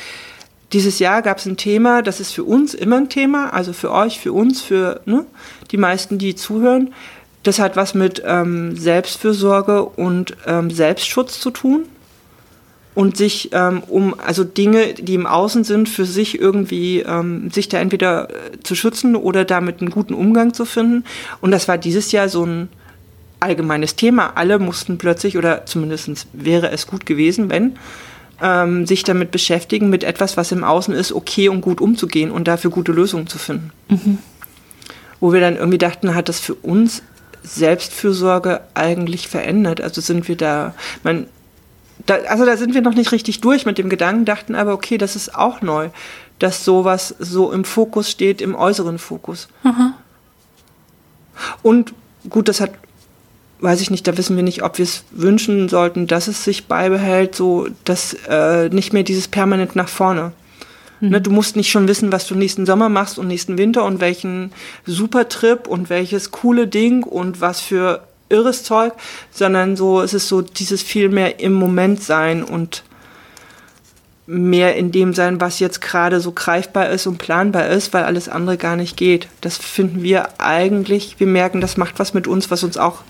dieses Jahr gab es ein Thema, das ist für uns immer ein Thema, also für euch, für uns, für ne, die meisten, die zuhören. Das hat was mit ähm, Selbstfürsorge und ähm, Selbstschutz zu tun und sich ähm, um also Dinge, die im Außen sind, für sich irgendwie ähm, sich da entweder äh, zu schützen oder damit einen guten Umgang zu finden. Und das war dieses Jahr so ein allgemeines Thema. Alle mussten plötzlich oder zumindest wäre es gut gewesen, wenn ähm, sich damit beschäftigen, mit etwas, was im Außen ist, okay und gut umzugehen und dafür gute Lösungen zu finden. Mhm. Wo wir dann irgendwie dachten, hat das für uns Selbstfürsorge eigentlich verändert? Also sind wir da, man, da, also da sind wir noch nicht richtig durch mit dem Gedanken, dachten aber, okay, das ist auch neu, dass sowas so im Fokus steht, im äußeren Fokus. Mhm. Und gut, das hat weiß ich nicht, da wissen wir nicht, ob wir es wünschen sollten, dass es sich beibehält, so dass äh, nicht mehr dieses permanent nach vorne. Mhm. Ne, du musst nicht schon wissen, was du nächsten Sommer machst und nächsten Winter und welchen Supertrip und welches coole Ding und was für irres Zeug, sondern so es ist so dieses viel mehr im Moment sein und mehr in dem sein, was jetzt gerade so greifbar ist und planbar ist, weil alles andere gar nicht geht. Das finden wir eigentlich, wir merken, das macht was mit uns, was uns auch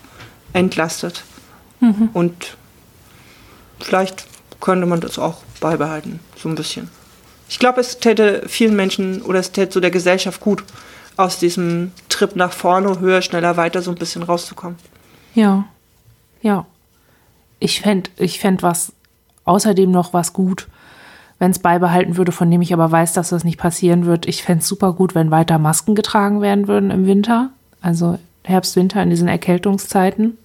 entlastet. Mhm. Und vielleicht könnte man das auch beibehalten, so ein bisschen. Ich glaube, es täte vielen Menschen oder es täte so der Gesellschaft gut, aus diesem Trip nach vorne, höher, schneller, weiter so ein bisschen rauszukommen. Ja, ja. Ich fände ich fänd was außerdem noch was gut, wenn es beibehalten würde, von dem ich aber weiß, dass das nicht passieren wird. Ich fände es super gut, wenn weiter Masken getragen werden würden im Winter. Also Herbst, Winter in diesen Erkältungszeiten,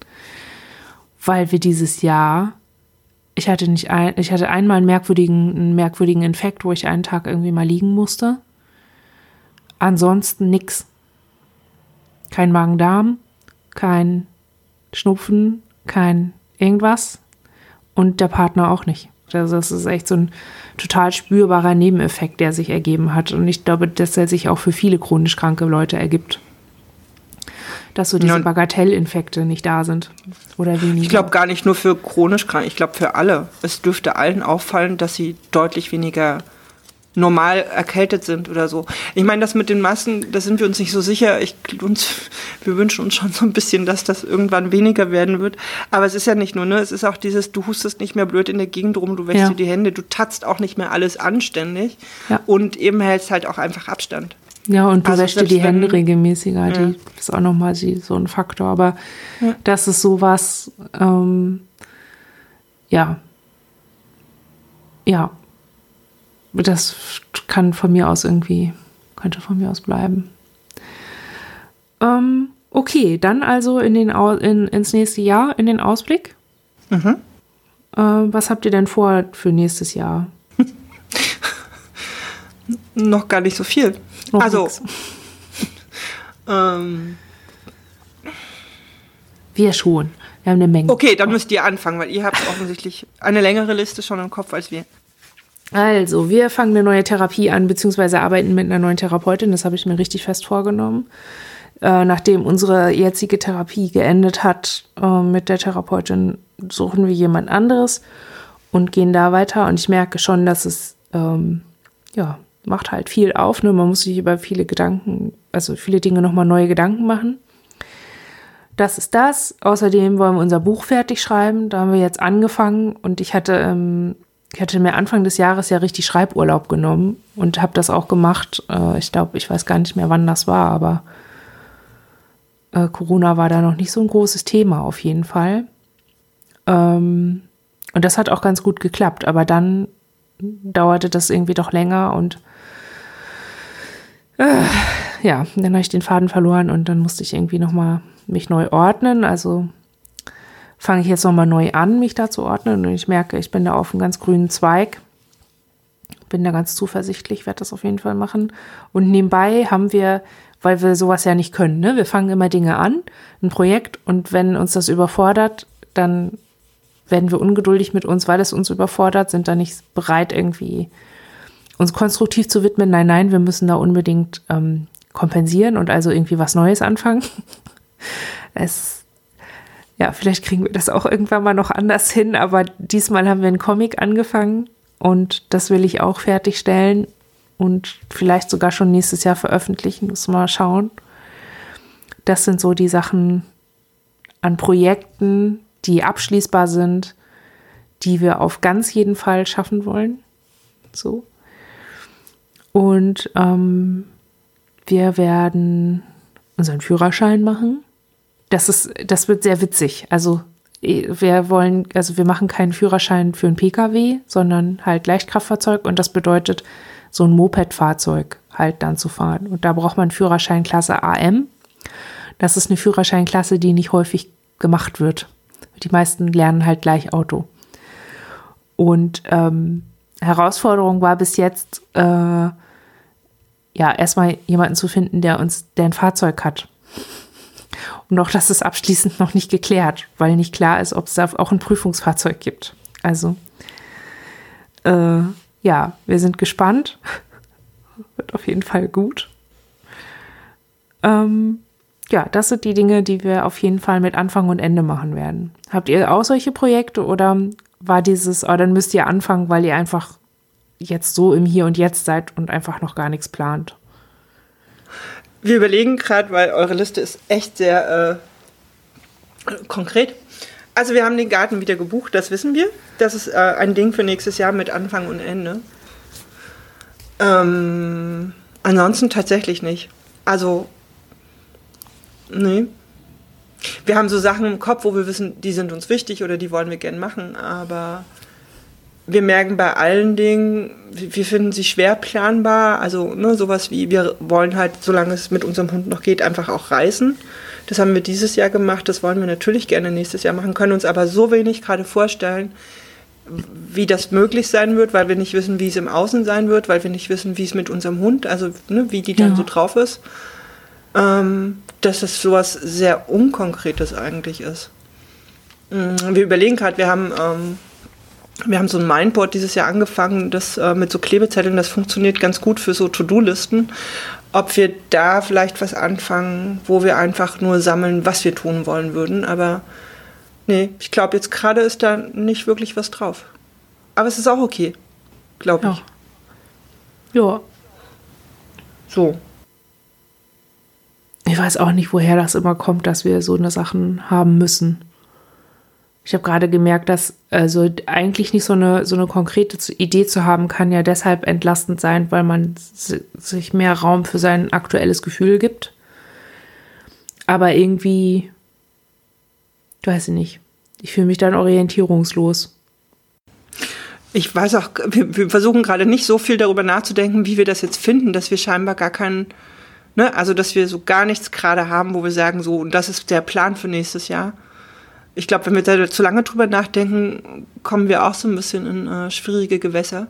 weil wir dieses Jahr, ich hatte nicht ein, ich hatte einmal einen merkwürdigen, einen merkwürdigen Infekt, wo ich einen Tag irgendwie mal liegen musste. Ansonsten nix. Kein Magen-Darm, kein Schnupfen, kein irgendwas und der Partner auch nicht. Also das ist echt so ein total spürbarer Nebeneffekt, der sich ergeben hat. Und ich glaube, dass er sich auch für viele chronisch kranke Leute ergibt dass so diese ja. Bagatellinfekte nicht da sind oder weniger. Ich glaube gar nicht nur für chronisch krank, ich glaube für alle. Es dürfte allen auffallen, dass sie deutlich weniger normal erkältet sind oder so. Ich meine, das mit den Massen, da sind wir uns nicht so sicher. Ich, uns, wir wünschen uns schon so ein bisschen, dass das irgendwann weniger werden wird. Aber es ist ja nicht nur, ne? Es ist auch dieses, du hustest nicht mehr blöd in der Gegend rum, du wäschst ja. dir die Hände, du tatzt auch nicht mehr alles anständig ja. und eben hältst halt auch einfach Abstand. Ja, und du also wäschst dir die Hände regelmäßiger. Ja. Die ist auch nochmal so ein Faktor. Aber ja. das ist sowas, ähm, ja. Ja. Das kann von mir aus irgendwie, könnte von mir aus bleiben. Ähm, okay, dann also in den, in, ins nächste Jahr, in den Ausblick. Mhm. Äh, was habt ihr denn vor für nächstes Jahr? *laughs* Noch gar nicht so viel. Noch also, *laughs* ähm, wir schon. Wir haben eine Menge. Okay, dann müsst ihr anfangen, weil ihr habt offensichtlich eine längere Liste schon im Kopf als wir. Also, wir fangen eine neue Therapie an, beziehungsweise arbeiten mit einer neuen Therapeutin. Das habe ich mir richtig fest vorgenommen. Äh, nachdem unsere jetzige Therapie geendet hat äh, mit der Therapeutin, suchen wir jemand anderes und gehen da weiter. Und ich merke schon, dass es ähm, ja macht halt viel auf. Ne? Man muss sich über viele Gedanken, also viele Dinge nochmal neue Gedanken machen. Das ist das. Außerdem wollen wir unser Buch fertig schreiben. Da haben wir jetzt angefangen und ich hatte, ähm, ich hatte mir Anfang des Jahres ja richtig Schreiburlaub genommen und habe das auch gemacht. Äh, ich glaube, ich weiß gar nicht mehr, wann das war, aber Äh, Corona war da noch nicht so ein großes Thema auf jeden Fall. Ähm, und das hat auch ganz gut geklappt, aber dann dauerte das irgendwie doch länger und äh, ja, dann habe ich den Faden verloren und dann musste ich irgendwie nochmal mich neu ordnen. Also fange ich jetzt nochmal neu an, mich da zu ordnen und ich merke, ich bin da auf einem ganz grünen Zweig. Bin da ganz zuversichtlich, werde das auf jeden Fall machen. Und nebenbei haben wir, weil wir sowas ja nicht können, ne? wir fangen immer Dinge an, ein Projekt und wenn uns das überfordert, dann werden wir ungeduldig mit uns, weil es uns überfordert, sind da nicht bereit, irgendwie uns konstruktiv zu widmen. Nein, nein, wir müssen da unbedingt ähm, kompensieren und also irgendwie was Neues anfangen. *laughs* es, ja, vielleicht kriegen wir das auch irgendwann mal noch anders hin, aber diesmal haben wir einen Comic angefangen und das will ich auch fertigstellen und vielleicht sogar schon nächstes Jahr veröffentlichen. Muss mal schauen. Das sind so die Sachen an Projekten, die abschließbar sind, die wir auf ganz jeden Fall schaffen wollen. So. Und ähm, wir werden unseren Führerschein machen. Das ist, das wird sehr witzig. Also wir wollen, also wir machen keinen Führerschein für ein Pkw, sondern halt Leichtkraftfahrzeug und das bedeutet, so ein Moped-Fahrzeug halt dann zu fahren. Und da braucht man Führerscheinklasse AM. Das ist eine Führerscheinklasse, die nicht häufig gemacht wird. Die meisten lernen halt gleich Auto. Und ähm, Herausforderung war bis jetzt, äh, ja, erstmal jemanden zu finden, der uns, der ein Fahrzeug hat. Und auch das ist abschließend noch nicht geklärt, weil nicht klar ist, ob es da auch ein Prüfungsfahrzeug gibt. Also, äh, ja, wir sind gespannt. *laughs* Wird auf jeden Fall gut. Ähm, ja, das sind die Dinge, die wir auf jeden Fall mit Anfang und Ende machen werden. Habt ihr auch solche Projekte oder war dieses, oh, dann müsst ihr anfangen, weil ihr einfach jetzt so im Hier und Jetzt seid und einfach noch gar nichts plant? Wir überlegen gerade, weil eure Liste ist echt sehr äh, konkret. Also wir haben den Garten wieder gebucht, das wissen wir. Das ist äh, ein Ding für nächstes Jahr mit Anfang und Ende. Ähm, ansonsten tatsächlich nicht. Also Nee. Wir haben so Sachen im Kopf, wo wir wissen, die sind uns wichtig oder die wollen wir gern machen, aber wir merken bei allen Dingen, wir finden sie schwer planbar. Also ne, sowas wie, wir wollen halt, solange es mit unserem Hund noch geht, einfach auch reisen. Das haben wir dieses Jahr gemacht, das wollen wir natürlich gerne nächstes Jahr machen, können uns aber so wenig gerade vorstellen, wie das möglich sein wird, weil wir nicht wissen, wie es im Außen sein wird, weil wir nicht wissen, wie es mit unserem Hund, also ne, wie die dann ja. so drauf ist. Ähm, dass es sowas sehr Unkonkretes eigentlich ist. Mm, wir überlegen gerade, wir haben, ähm, wir haben so ein Mindboard dieses Jahr angefangen, das äh, mit so Klebezetteln, das funktioniert ganz gut für so To-Do-Listen. Ob wir da vielleicht was anfangen, wo wir einfach nur sammeln, was wir tun wollen würden. Aber nee, ich glaube, jetzt gerade ist da nicht wirklich was drauf. Aber es ist auch okay, glaube ich. Ja. ja. So ich weiß auch nicht, woher das immer kommt, dass wir so eine Sachen haben müssen. Ich habe gerade gemerkt, dass also eigentlich nicht so eine, so eine konkrete Idee zu haben, kann ja deshalb entlastend sein, weil man sich mehr Raum für sein aktuelles Gefühl gibt. Aber irgendwie, ich weiß ich nicht, ich fühle mich dann orientierungslos. Ich weiß auch, wir, wir versuchen gerade nicht so viel darüber nachzudenken, wie wir das jetzt finden, dass wir scheinbar gar keinen Ne? Also, dass wir so gar nichts gerade haben, wo wir sagen, so, und das ist der Plan für nächstes Jahr. Ich glaube, wenn wir da zu lange drüber nachdenken, kommen wir auch so ein bisschen in äh, schwierige Gewässer.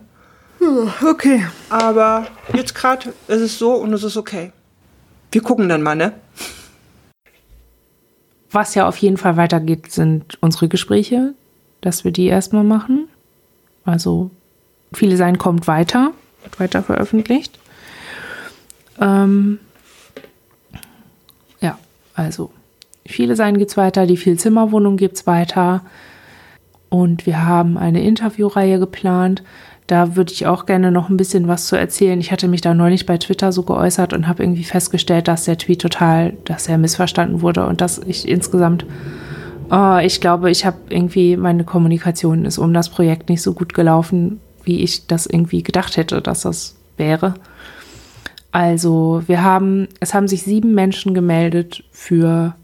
Okay. Aber jetzt gerade ist es so und es ist okay. Wir gucken dann mal, ne? Was ja auf jeden Fall weitergeht, sind unsere Gespräche, dass wir die erstmal machen. Also, viele sein kommt weiter, wird weiter veröffentlicht. Ähm, also viele sein geht's weiter, die Vielzimmerwohnung gibt's weiter. Und wir haben eine Interviewreihe geplant. Da würde ich auch gerne noch ein bisschen was zu erzählen. Ich hatte mich da neulich bei Twitter so geäußert und habe irgendwie festgestellt, dass der Tweet total, dass er missverstanden wurde und dass ich insgesamt, oh, ich glaube, ich habe irgendwie, meine Kommunikation ist um das Projekt nicht so gut gelaufen, wie ich das irgendwie gedacht hätte, dass das wäre. Also wir haben, es haben sich sieben Menschen gemeldet für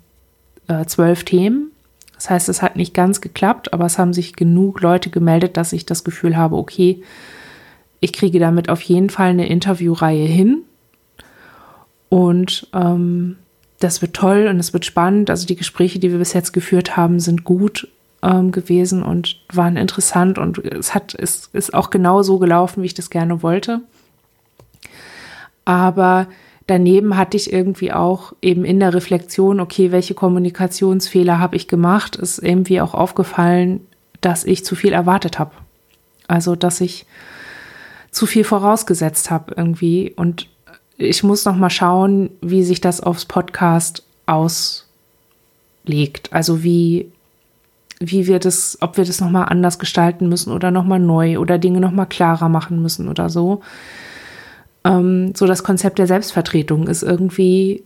äh, zwölf Themen. Das heißt, es hat nicht ganz geklappt, aber es haben sich genug Leute gemeldet, dass ich das Gefühl habe, okay, ich kriege damit auf jeden Fall eine Interviewreihe hin. Und ähm, das wird toll und es wird spannend. Also die Gespräche, die wir bis jetzt geführt haben, sind gut ähm, gewesen und waren interessant und es hat, es ist auch genau so gelaufen, wie ich das gerne wollte. Aber daneben hatte ich irgendwie auch eben in der Reflexion, okay, welche Kommunikationsfehler habe ich gemacht, ist irgendwie auch aufgefallen, dass ich zu viel erwartet habe. Also, dass ich zu viel vorausgesetzt habe irgendwie und ich muss noch mal schauen, wie sich das aufs Podcast auslegt. Also wie wie wir das, ob wir das noch mal anders gestalten müssen oder noch mal neu oder Dinge noch mal klarer machen müssen oder so. Ähm, so das Konzept der Selbstvertretung ist irgendwie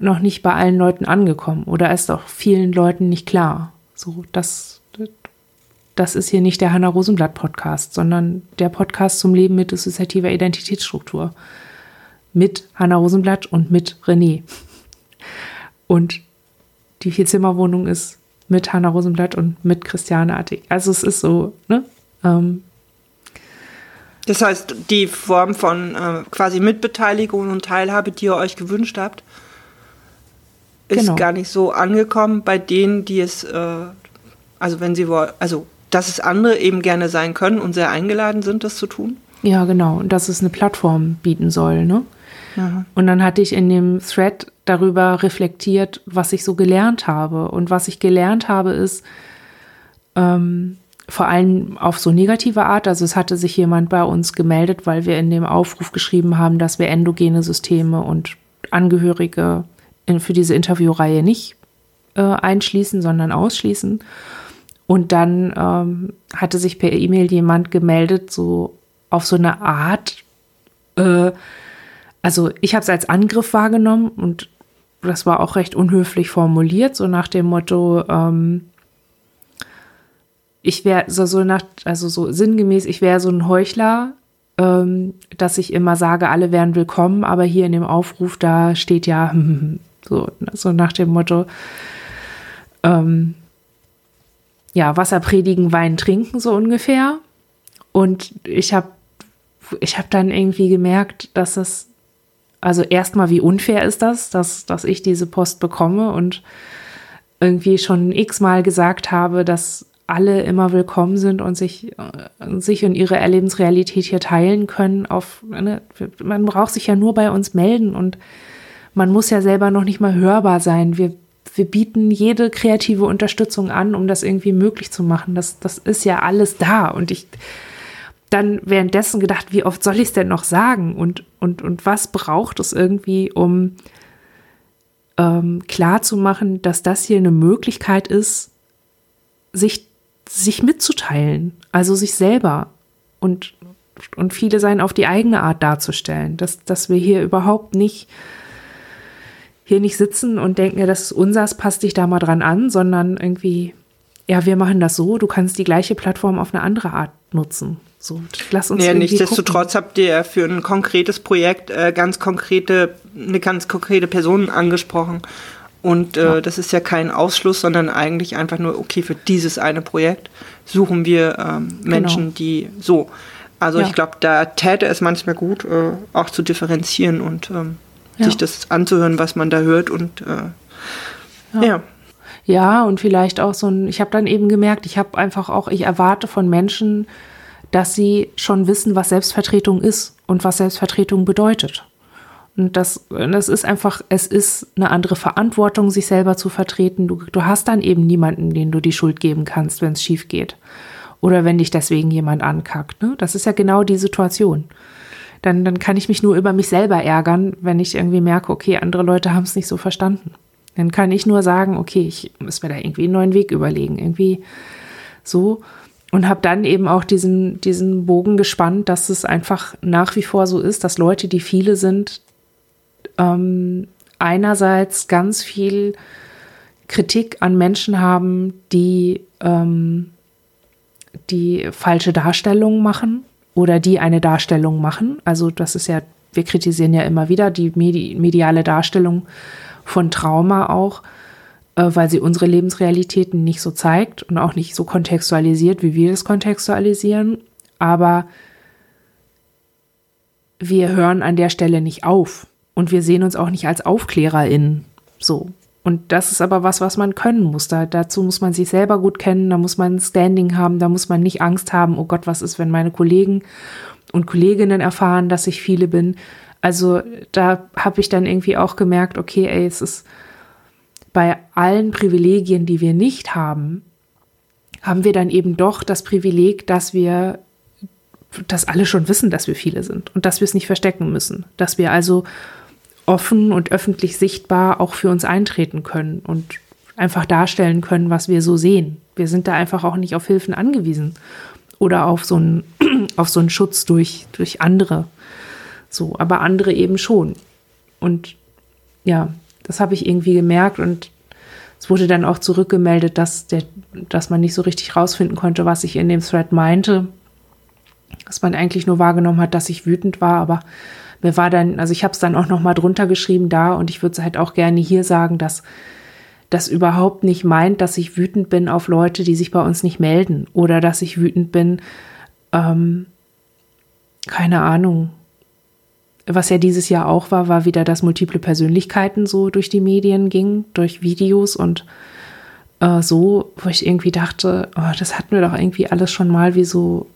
noch nicht bei allen Leuten angekommen oder ist auch vielen Leuten nicht klar. So, das, das ist hier nicht der Hanna Rosenblatt Podcast, sondern der Podcast zum Leben mit dissoziativer Identitätsstruktur. Mit Hanna Rosenblatt und mit René. Und die Vierzimmerwohnung ist mit Hanna Rosenblatt und mit Christiane Attig. Also es ist so, ne? Ähm, das heißt, die Form von äh, quasi Mitbeteiligung und Teilhabe, die ihr euch gewünscht habt, ist genau. gar nicht so angekommen bei denen, die es, äh, also wenn sie wollen, also dass es andere eben gerne sein können und sehr eingeladen sind, das zu tun. Ja, genau. Und dass es eine Plattform bieten soll, ne? Und dann hatte ich in dem Thread darüber reflektiert, was ich so gelernt habe. Und was ich gelernt habe, ist, ähm, vor allem auf so negative Art. Also es hatte sich jemand bei uns gemeldet, weil wir in dem Aufruf geschrieben haben, dass wir endogene Systeme und Angehörige in, für diese Interviewreihe nicht äh, einschließen, sondern ausschließen. Und dann ähm, hatte sich per E-Mail jemand gemeldet, so auf so eine Art. Äh, also ich habe es als Angriff wahrgenommen und das war auch recht unhöflich formuliert, so nach dem Motto, ähm, ich wäre so, so nach, also so sinngemäß, ich wäre so ein Heuchler, ähm, dass ich immer sage, alle wären willkommen, aber hier in dem Aufruf, da steht ja *laughs* so, so nach dem Motto, ähm, ja, Wasser predigen, Wein trinken, so ungefähr. Und ich habe ich hab dann irgendwie gemerkt, dass das, also erstmal, wie unfair ist das, dass, dass ich diese Post bekomme und irgendwie schon x-mal gesagt habe, dass alle immer willkommen sind und sich, äh, sich und ihre Erlebensrealität hier teilen können. Auf, ne, man braucht sich ja nur bei uns melden und man muss ja selber noch nicht mal hörbar sein. Wir, wir bieten jede kreative Unterstützung an, um das irgendwie möglich zu machen. Das, das ist ja alles da. Und ich dann währenddessen gedacht, wie oft soll ich es denn noch sagen? Und, und, und was braucht es irgendwie, um ähm, klar zu machen, dass das hier eine Möglichkeit ist, sich sich mitzuteilen, also sich selber. Und, und viele sein auf die eigene Art darzustellen, dass, dass wir hier überhaupt nicht hier nicht sitzen und denken, ja, das ist unsers, passt dich da mal dran an, sondern irgendwie, ja, wir machen das so, du kannst die gleiche Plattform auf eine andere Art nutzen. So, lass uns ja, nichtsdestotrotz habt ihr für ein konkretes Projekt äh, ganz konkrete, eine ganz konkrete Person angesprochen und äh, ja. das ist ja kein Ausschluss, sondern eigentlich einfach nur, okay, für dieses eine Projekt suchen wir ähm, Menschen, genau. die so. Also ja. ich glaube, da täte es manchmal gut, äh, auch zu differenzieren und ähm, ja. sich das anzuhören, was man da hört und äh, ja. Ja, und vielleicht auch so ein, ich habe dann eben gemerkt, ich habe einfach auch, ich erwarte von Menschen, dass sie schon wissen, was Selbstvertretung ist und was Selbstvertretung bedeutet. Und das, das ist einfach, es ist eine andere Verantwortung, sich selber zu vertreten. Du, du hast dann eben niemanden, den du die Schuld geben kannst, wenn es schief geht. Oder wenn dich deswegen jemand ankackt. Ne? Das ist ja genau die Situation. Dann, dann kann ich mich nur über mich selber ärgern, wenn ich irgendwie merke, okay, andere Leute haben es nicht so verstanden. Dann kann ich nur sagen, okay, ich muss mir da irgendwie einen neuen Weg überlegen. Irgendwie so und habe dann eben auch diesen, diesen Bogen gespannt, dass es einfach nach wie vor so ist, dass Leute, die viele sind, ähm, einerseits ganz viel Kritik an Menschen haben, die, ähm, die falsche Darstellungen machen oder die eine Darstellung machen. Also das ist ja wir kritisieren ja immer wieder die medi mediale Darstellung von Trauma auch, äh, weil sie unsere Lebensrealitäten nicht so zeigt und auch nicht so kontextualisiert, wie wir es kontextualisieren. Aber wir hören an der Stelle nicht auf und wir sehen uns auch nicht als AufklärerInnen. So. Und das ist aber was, was man können muss. Da, dazu muss man sich selber gut kennen, da muss man ein Standing haben, da muss man nicht Angst haben, oh Gott, was ist, wenn meine Kollegen und Kolleginnen erfahren, dass ich viele bin. Also da habe ich dann irgendwie auch gemerkt, okay, ey, es ist bei allen Privilegien, die wir nicht haben, haben wir dann eben doch das Privileg, dass wir, dass alle schon wissen, dass wir viele sind und dass wir es nicht verstecken müssen. Dass wir also offen und öffentlich sichtbar auch für uns eintreten können und einfach darstellen können, was wir so sehen. Wir sind da einfach auch nicht auf Hilfen angewiesen oder auf so einen, *clears throat* auf so einen Schutz durch, durch andere. So, aber andere eben schon. Und ja, das habe ich irgendwie gemerkt und es wurde dann auch zurückgemeldet, dass, der, dass man nicht so richtig rausfinden konnte, was ich in dem Thread meinte. Dass man eigentlich nur wahrgenommen hat, dass ich wütend war, aber mir war dann, also ich habe es dann auch noch mal drunter geschrieben da und ich würde es halt auch gerne hier sagen, dass das überhaupt nicht meint, dass ich wütend bin auf Leute, die sich bei uns nicht melden oder dass ich wütend bin, ähm, keine Ahnung. Was ja dieses Jahr auch war, war wieder, dass multiple Persönlichkeiten so durch die Medien ging, durch Videos und äh, so, wo ich irgendwie dachte, oh, das hatten wir doch irgendwie alles schon mal, wieso,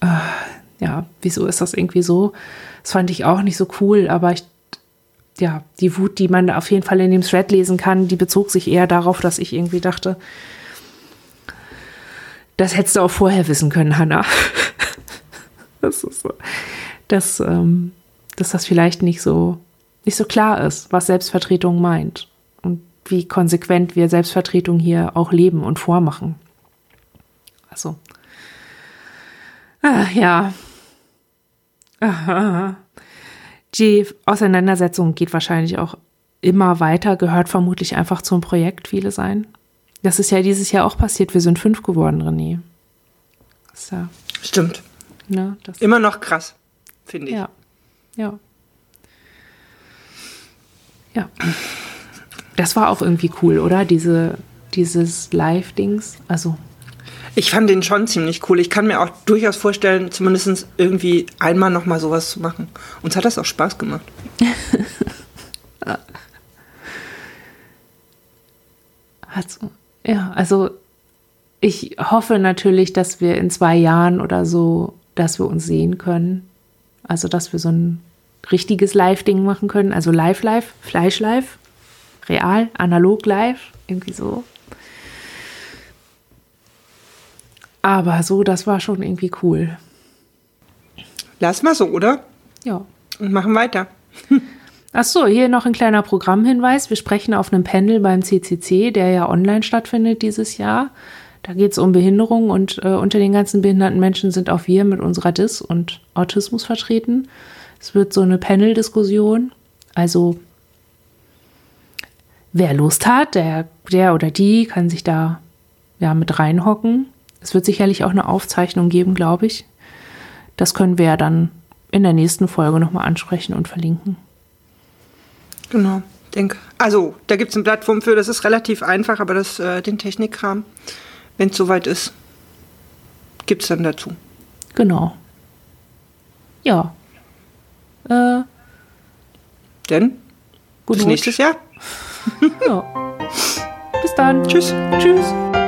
äh, ja, wieso ist das irgendwie so? Das fand ich auch nicht so cool, aber ich ja, die Wut, die man auf jeden Fall in dem Thread lesen kann, die bezog sich eher darauf, dass ich irgendwie dachte, das hättest du auch vorher wissen können, Hannah. *laughs* das ist so, dass, ähm, dass das vielleicht nicht so, nicht so klar ist, was Selbstvertretung meint und wie konsequent wir Selbstvertretung hier auch leben und vormachen. Also, ah, ja. Aha. *laughs* Die Auseinandersetzung geht wahrscheinlich auch immer weiter, gehört vermutlich einfach zum Projekt Viele sein. Das ist ja dieses Jahr auch passiert. Wir sind fünf geworden, René. Ja, Stimmt. Ne, immer noch krass, finde ich. Ja. Ja. Ja. Das war auch irgendwie cool, oder? Diese, dieses Live-Dings. Also ich fand den schon ziemlich cool. Ich kann mir auch durchaus vorstellen, zumindest irgendwie einmal nochmal sowas zu machen. Uns hat das auch Spaß gemacht. *laughs* also, ja, also ich hoffe natürlich, dass wir in zwei Jahren oder so, dass wir uns sehen können. Also, dass wir so ein richtiges Live-Ding machen können. Also Live-Live, Fleisch-Live, real, analog live, irgendwie so. Aber so, das war schon irgendwie cool. Lass mal so, oder? Ja. Und machen weiter. *laughs* Ach so, hier noch ein kleiner Programmhinweis. Wir sprechen auf einem Panel beim CCC, der ja online stattfindet dieses Jahr. Da geht es um Behinderung und äh, unter den ganzen behinderten Menschen sind auch wir mit unserer DIS und Autismus vertreten. Es wird so eine Panel-Diskussion. Also wer Lust hat, der, der oder die kann sich da ja mit reinhocken. Es wird sicherlich auch eine Aufzeichnung geben, glaube ich. Das können wir ja dann in der nächsten Folge nochmal ansprechen und verlinken. Genau, denke. Also, da gibt es eine Plattform für, das ist relativ einfach, aber das, äh, den Technikkram, wenn es soweit ist, gibt es dann dazu. Genau. Ja. Äh, Denn bis nächstes Jahr. *laughs* ja. Bis dann. Tschüss. Tschüss.